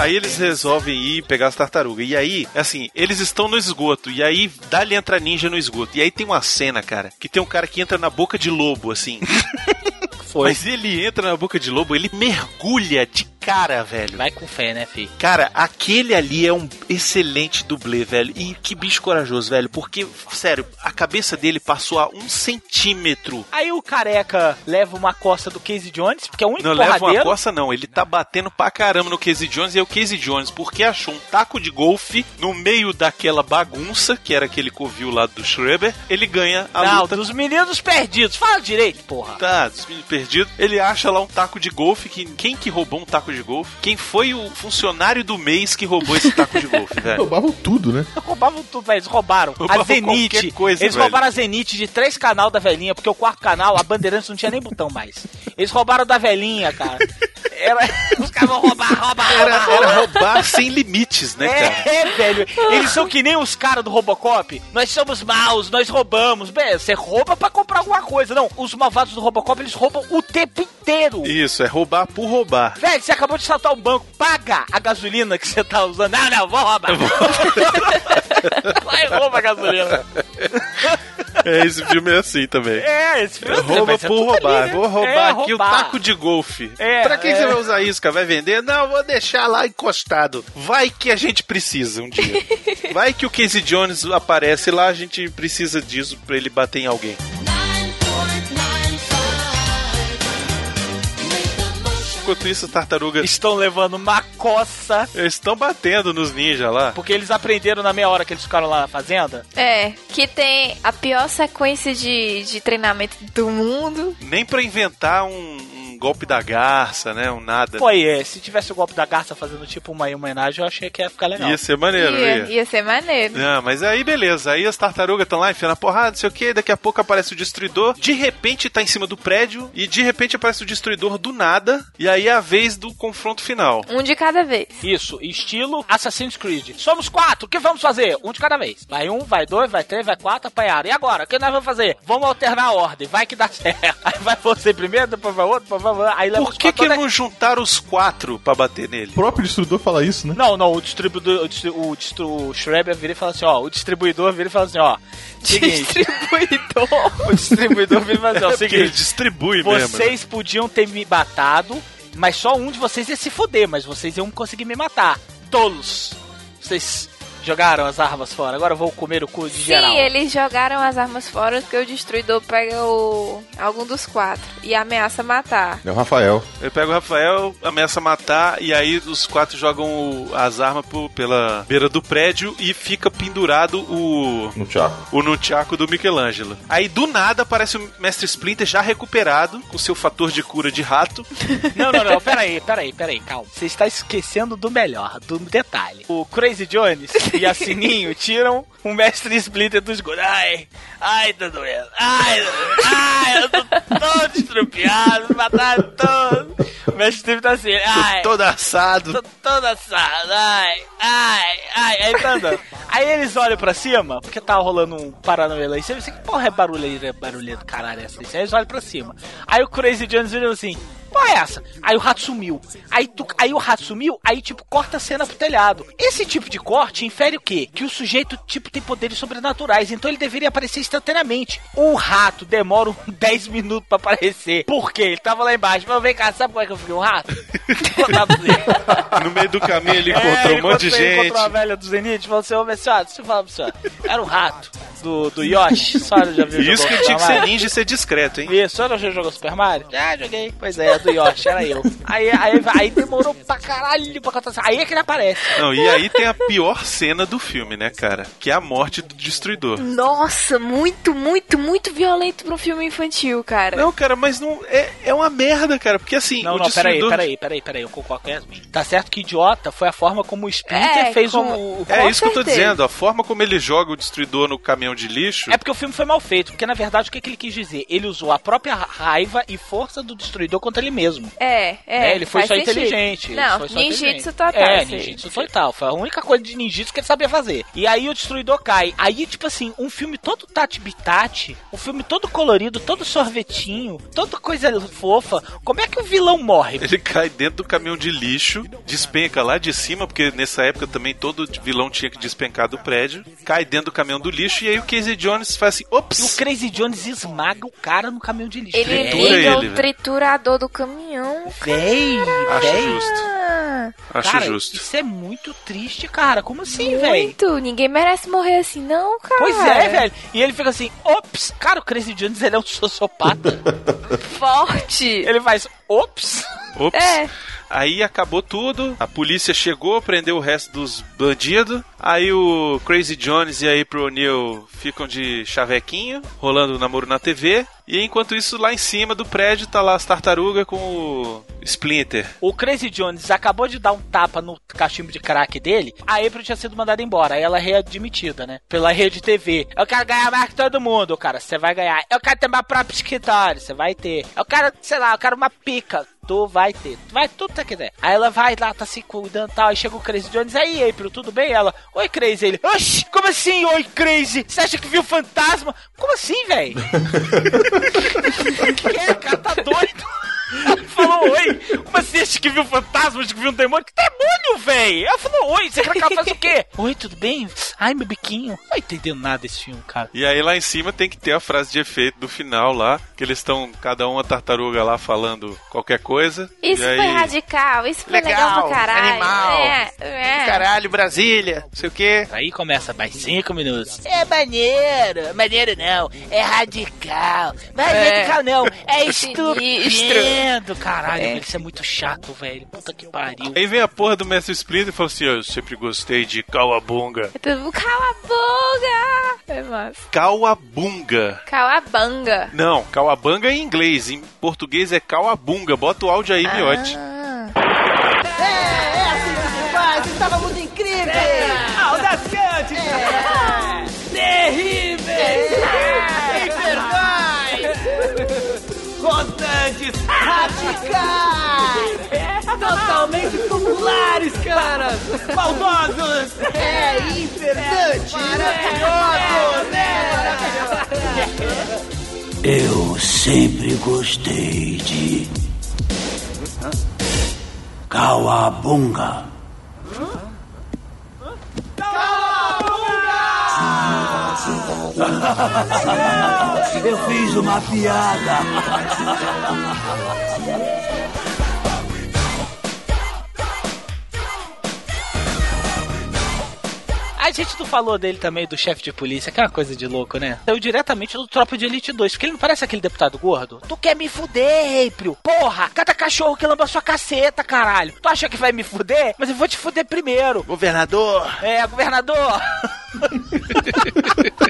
Aí eles resolvem ir pegar as tartarugas. E aí, assim, eles estão no esgoto. E aí, dali entra ninja no esgoto. E aí tem uma cena, cara, que tem um cara que entra na boca de lobo, assim. Foi. Mas ele entra na boca de lobo, ele mergulha de cara, velho. Vai com fé, né, fi? Cara, aquele ali é um excelente dublê, velho. E que bicho corajoso, velho. Porque, sério, a cabeça dele passou a um centímetro. Aí o careca leva uma costa do Casey Jones, porque é o único Não leva uma coça, não. Ele tá batendo pra caramba no Casey Jones. E é o Casey Jones, porque achou um taco de golfe no meio daquela bagunça, que era aquele covil lá do Schreiber. Ele ganha a Não, luta. dos meninos perdidos. Fala direito, porra. Tá, dos meninos perdidos. Ele acha lá um taco de golfe. Que, quem que roubou um taco de golfe? Quem foi o funcionário do mês que roubou esse taco de golfe, velho? Roubavam tudo, né? Roubavam tudo, velho. Eles roubaram Roubavam a Zenite. qualquer coisa, eles velho. roubaram a Zenite de três canal da velhinha, porque o quarto canal, a Bandeirantes não tinha nem botão mais. Eles roubaram da velhinha, cara. Era... Os caras vão roubar, roubar, Era, roubar, era roubar. sem limites, né, cara? É, velho. Eles são que nem os caras do Robocop. Nós somos maus, nós roubamos. Bem, você rouba pra comprar alguma coisa. Não, os malvados do Robocop, eles roubam o tempo inteiro. Isso, é roubar por roubar. Velho, você acabou de saltar um banco, paga a gasolina que você tá usando. Não, não, vou roubar. Vai, rouba a gasolina. É, esse filme é assim também. É, esse filme Rouba mas é por roubar. ali, né? Vou roubar É, aqui roubar. o taco de golfe. É, pra que é. você vai usar isso, cara? Vai vender? Não, vou deixar lá encostado. Vai que a gente precisa um dia. Vai que o Casey Jones aparece lá, a gente precisa disso pra ele bater em alguém. Enquanto isso, as tartarugas Estão levando uma coça. estão batendo nos ninjas lá. Porque eles aprenderam na meia hora que eles ficaram lá na fazenda. É, que tem a pior sequência de, de treinamento do mundo. Nem pra inventar um, um golpe da garça, né? Um nada. Pô, é, se tivesse o golpe da garça fazendo tipo uma homenagem, eu achei que ia ficar legal. Ia ser maneiro, ia, ia. ia ser maneiro. Não, mas aí beleza, aí as tartarugas estão lá enfiando a porrada, não sei o que, daqui a pouco aparece o destruidor, de repente tá em cima do prédio, e de repente aparece o destruidor do nada, e aí é a vez do confronto final. Um de cada vez. Isso, estilo Assassin's Creed. Somos quatro, o que vamos fazer? Um de cada vez. Vai um, vai dois, vai três, vai quatro, apanharam. E agora? O que nós vamos fazer? Vamos alternar a ordem, vai que dá certo. Aí vai você primeiro, depois vai outro, depois vai outro. Aí leva Por que quatro, que né? não juntaram os quatro pra bater nele? O próprio destruidor fala isso, né? Não, não, o distribuidor, o, distri- o, distri- o vira e fala assim, ó, o distribuidor vira e fala assim, ó, seguinte, Distribuidor. o distribuidor vira e fala assim, ó, É porque ele seguinte, distribui mesmo. né? vocês podiam ter me matado, mas só um de vocês ia se fuder, mas vocês iam conseguir me matar. Tolos. Vocês jogaram as armas fora, agora eu vou comer o cu de geral. Sim, eles jogaram as armas fora porque o destruidor pega o algum dos quatro e ameaça matar. É o Rafael. Ele pega o Rafael, ameaça matar, e aí os quatro jogam o- as armas pro- pela beira do prédio e fica pendurado o, No Chaco. o nunchaku do Michelangelo. Aí do nada aparece o Mestre Splinter já recuperado, com seu fator de cura de rato. Não, não, não, peraí, peraí, peraí, calma. Você está esquecendo do melhor, do detalhe. O Crazy Jones e a Sininho tiram o mestre Splinter do esgoto. Ai, ai, tá doendo. Ai, ai, eu tô todo estrupiado, mataram todo. O mestre Splinter tá assim, ai, Todo assado. tô todo assado, ai, ai, ai, aí tá andando. Aí eles olham pra cima, porque tá rolando um Paranauê lá em cima, você que porra é barulho aí, é barulho do caralho essa? Aí eles olham pra cima. Aí o Crazy Jones vira assim, Pô, é essa? Aí o rato sumiu. Aí, tu, aí o rato sumiu, aí, tipo, corta a cena pro telhado. Esse tipo de corte infere o quê? Que o sujeito, tipo, tem poderes sobrenaturais, então ele deveria aparecer instantaneamente. O rato demora uns 10 minutos pra aparecer. Por quê? Ele tava lá embaixo. Mas vem cá, sabe como é que eu fiquei um rato? No meio do caminho ele encontrou É, um monte de encontrou- ele gente. encontrou a velha do Zenith e falou assim, ô, minha senhora, deixa eu falar pra senhora. Era um rato do, do Yoshi. Senhora já viu isso que tinha que ser ninja e ser discreto, hein? Isso, a senhora já jogou Super Mario? Já joguei. Pois é, do Yoshi, era eu. Aí, aí, aí demorou pra caralho pra contar. Aí é que ele aparece. Não, e aí tem a pior cena do filme, né, cara? Que é a morte do destruidor. Nossa, muito, muito, muito violento pra um filme infantil, cara. Não, cara, mas não. É, é uma merda, cara. Porque assim, Não, o não, peraí, destruidor. peraí, peraí, peraí, eu concordo com Yasmin. Tá certo que idiota foi a forma como o Splinter É, fez como- o... É Com isso que eu tô dizendo. A forma como ele joga o destruidor no caminhão de lixo. É porque o filme foi mal feito, porque na verdade o que, que ele quis dizer? Ele usou a própria raiva e força do destruidor contra ele mesmo. É, é. É, ele foi só sentido. inteligente. ele Não, foi só ninjitsu total. É, sim. ninjitsu total. Foi a única coisa de ninjitsu que ele sabia fazer. E aí o destruidor cai. Aí, tipo assim, um filme todo tati-bitati, um filme todo colorido, todo sorvetinho, toda coisa fofa. Como é que o vilão morre? Ele cai dentro do caminhão de lixo, despenca lá de cima, porque nessa época também todo vilão tinha que despencar do prédio. Cai dentro do caminhão do lixo e aí o Casey Jones faz assim: E o ops! Crazy Jones esmaga o cara no caminhão de lixo. Ele Tritura liga ele, o velho. triturador do caminhão. Véi, Acho véi. justo. Acho cara, justo. isso é muito triste, cara. Como assim, véi? muito. Ninguém merece morrer assim, não, cara. Pois é, velho. E ele fica assim, ops. Cara, o Crazy Jones, ele é um sociopata. Forte. ele faz, ops. Ops! É. Aí acabou tudo, a polícia chegou, prendeu o resto dos bandidos. Aí o Crazy Jones e a April O'Neil ficam de chavequinho, rolando o namoro na TV. E enquanto isso, lá em cima do prédio tá lá as tartarugas com o Splinter. O Crazy Jones acabou de dar um tapa no cachimbo de crack dele. A April tinha sido mandada embora. Aí ela é readmitida, né? Pela rede TV. Eu quero ganhar mais que todo mundo, cara. Você vai ganhar. Eu quero ter meu próprio escritório. Você vai ter. Eu quero, sei lá, eu quero uma pica. Tu vai ter. Vai tudo que quiser. Aí ela vai lá, tá se cuidando e tal. Aí chega o Crazy Jones. Aí, April, tudo bem? Ela, oi, Crazy. Ele, oxi, como assim, oi, Crazy? Você acha que viu fantasma? Como assim, velho? que é, cara? Tá doido? Falou oi. Como assim? Acho que viu fantasma? Acho que viu um demônio? Que demônio, véi? Ela falou oi. Você quer que ela faça o quê? Oi, tudo bem? Ai, meu biquinho. Não entendendo nada desse filme, cara. E aí lá em cima tem que ter a frase de efeito do final lá, que eles estão, cada uma tartaruga lá falando qualquer coisa. Isso e aí... foi radical, isso foi legal, pra caralho. animal. É, é. Caralho, Brasília, não sei o quê. Aí começa mais cinco minutos. É maneiro. Maneiro não. É radical. Mas É. radical não. É Sinistro. Estupendo. Caralho, É. velho, isso é muito chato, velho. Puta que pariu. Aí vem a porra do Mestre Splinter e fala assim: "Ó, Eu sempre gostei de Cauabunga. É. É massa. Cauabunga. Calabanga. Não, Cauabanga é em inglês. Em português é Cauabunga. Bota o áudio aí, miote. Ah. É assim que se faz, estávamos incríveis! Audaciante! Terríveis! Infernais! Radicais! Totalmente populares, caras! Maldosos! É, infernante! Maravilhoso! Eu sempre gostei de. Cauabunga. Eu fiz uma piada. A gente não falou dele também, do chefe de polícia, que é uma coisa de louco, né? Saiu diretamente do Tropa de Elite 2, porque ele não parece aquele deputado gordo? Tu quer me fuder, April? Porra, cada cachorro que lamba sua caceta, caralho. Tu acha que vai me fuder? Mas eu vou te fuder primeiro. Governador! É, governador.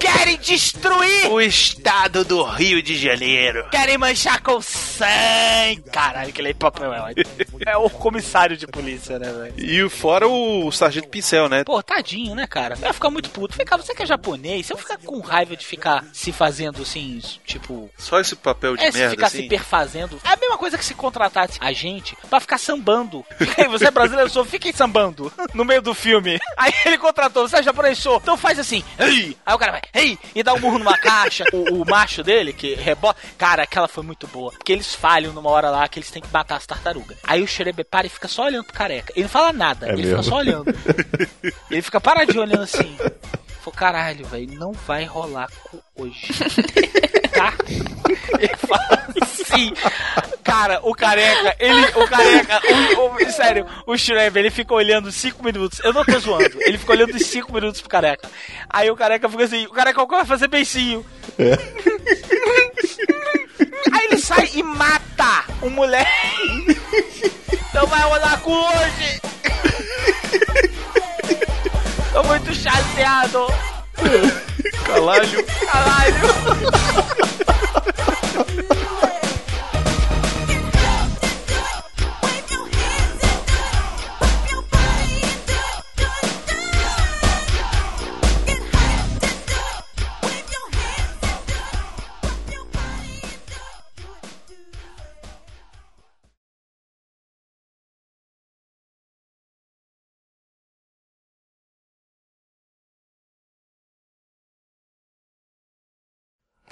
Querem destruir! O estado do Rio de Janeiro. Querem manchar com sangue! Caralho, que ele é papel. É o comissário de polícia, né, velho? E o- fora o Sargento Pincel, né? Pô, tadinho, né, cara? Vai ficar muito puto. Vem cá, você que é japonês, se eu ficar com raiva de ficar se fazendo assim, tipo. Só esse papel de É, se merda ficar se assim. perfazendo. É a mesma coisa que se contratasse a gente pra ficar sambando. Fica aí, você é brasileiro, só fiquem sambando no meio do filme. Aí ele contratou, você é japonês, sou. Então faz assim. Aí o cara vai, ei! e dá um murro numa caixa. O, o macho dele, que rebota. Cara, aquela foi muito boa. Porque eles falham numa hora lá que eles têm que matar as tartarugas. Aí o Xerebe para e fica só olhando pro careca. Ele não fala nada, É ele mesmo? fica só olhando. ele fica paradinho olhando assim. Falei, caralho, velho, não vai rolar hoje. tá? Ele fala assim. Cara, o careca, ele. O careca, o, o- sério, o Shreve, ele fica olhando 5 minutos. Eu não tô zoando. Ele fica olhando 5 minutos pro careca. Aí o careca fica assim, o careca vai fazer beicinho. Aí ele sai e mata o moleque. Não vai rolar cu hoje. Tô muito chateado. Caralho. Caralho.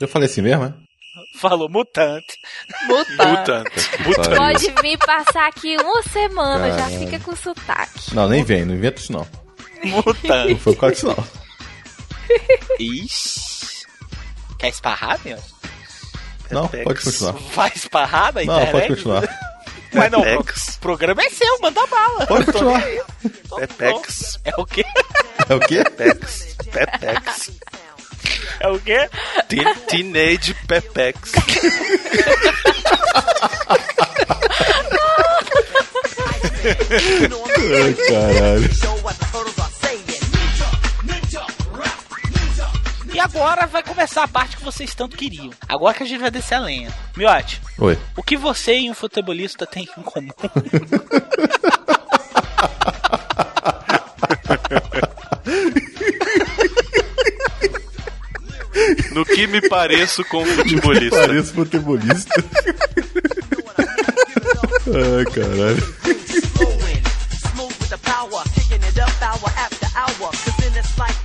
Eu falei assim mesmo, é? Falou mutante. Mutante. Mutante. Pode vir passar aqui uma semana, já Caralho. fica com sotaque. Não, nem vem, não inventa isso não. Mutante. Não foi causa disso não. Ixi. Quer esparrar, meu? Não, Pepex. pode continuar. Vai esparrar na Não, internet? pode continuar. Mas não, o programa é seu, manda bala. Pode continuar. Pepex. É o quê? É o quê? Pepex. Pepex. É o quê? Teen- Teenage Pepex. Ai, caralho. E agora vai começar a parte que vocês tanto queriam. Agora que a gente vai descer a lenha. Miote, Oi. o que você e um futebolista têm em comum? No que me pareço com futebolista. Pareço futebolista. Ai, caralho.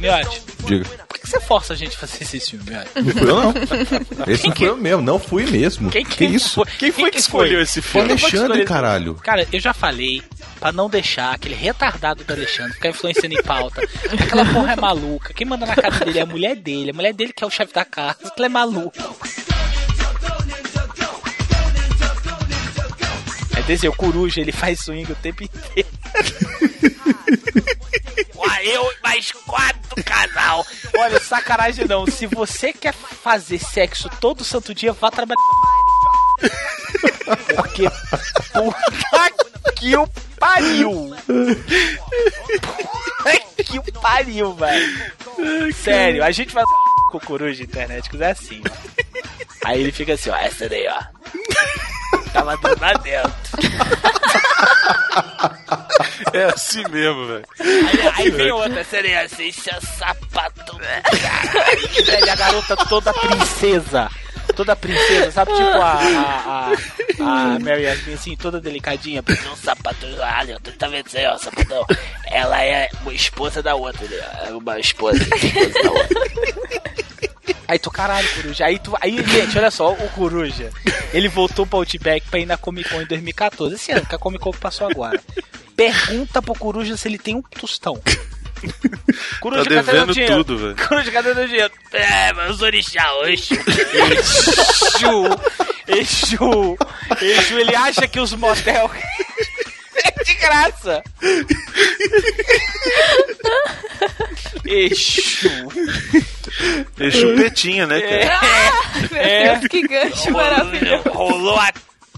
Miote, Diga. por que você força a gente a fazer esse filme, Miote? Não fui eu, não. Esse não fui eu mesmo, não fui mesmo. Quem, que isso? Quem foi que escolheu esse Foi filme? Quem foi Alexandre, caralho. Cara, eu já falei pra não deixar aquele retardado do Alexandre ficar influenciando em pauta. Aquela porra é maluca. Quem manda na casa dele é a mulher dele. A mulher dele que é o chefe da casa. Aquela é maluca. É dizer, o coruja ele faz swing o tempo inteiro. Uai, eu e mais casal. Olha, sacanagem não. Se você quer fazer sexo todo santo dia, vá trabalhar. Porque puta que o pariu. Puta que o pariu, velho. Sério, a gente vai com coruja internet, que é assim, ó. Aí ele fica assim, ó, essa daí, ó. Tava dando lá dentro. É assim mesmo, velho. Aí, aí vem outra, seria assim, seu sapato. Caralho, velho, a garota toda princesa. Toda princesa, sabe? Tipo a, a, a, a Mary Yasmin, assim, toda delicadinha. Porque um sapato, olha, tu tá vendo isso aí, ó, sapatão. Ela é uma esposa da outra, né? É uma esposa, esposa da outra. Aí tu, caralho, Coruja. Aí tu. Aí, gente, olha só, o Coruja. Ele voltou pro Outback pra ir na Comic Con em 2014. Esse ano, que a Comic Con passou agora. Pergunta pro Coruja se ele tem um tostão. Coruja, Tá cadê meu devendo dinheiro? tudo, velho. Coruja, cadê meu dinheiro? É, mas os orixá, Exu. Exu. Exu. Exu, ele acha que os motel é de graça. Exu. É chupetinha, né, cara? É. Que gancho maravilhoso. Rolou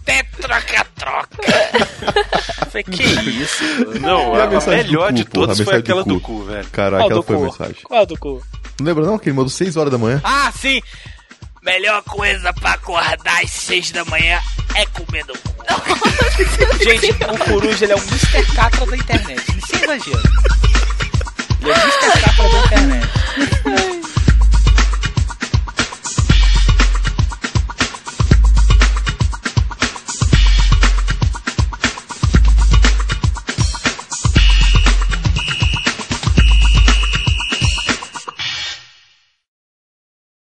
até troca-troca. Falei, que isso? Não, a a, do melhor cu, de porra, a todas foi mensagem do aquela do cu. cu, velho. Qual aquela do foi a cu? mensagem. Qual do cu? Não lembra não que ele mandou 6 horas da manhã? Ah, sim! Melhor coisa pra acordar às 6 da manhã é comer no cu. Gente, o Coruja ele é um Mr. Catra da internet. Sem exagero. Ele é o Mr. Catra da internet.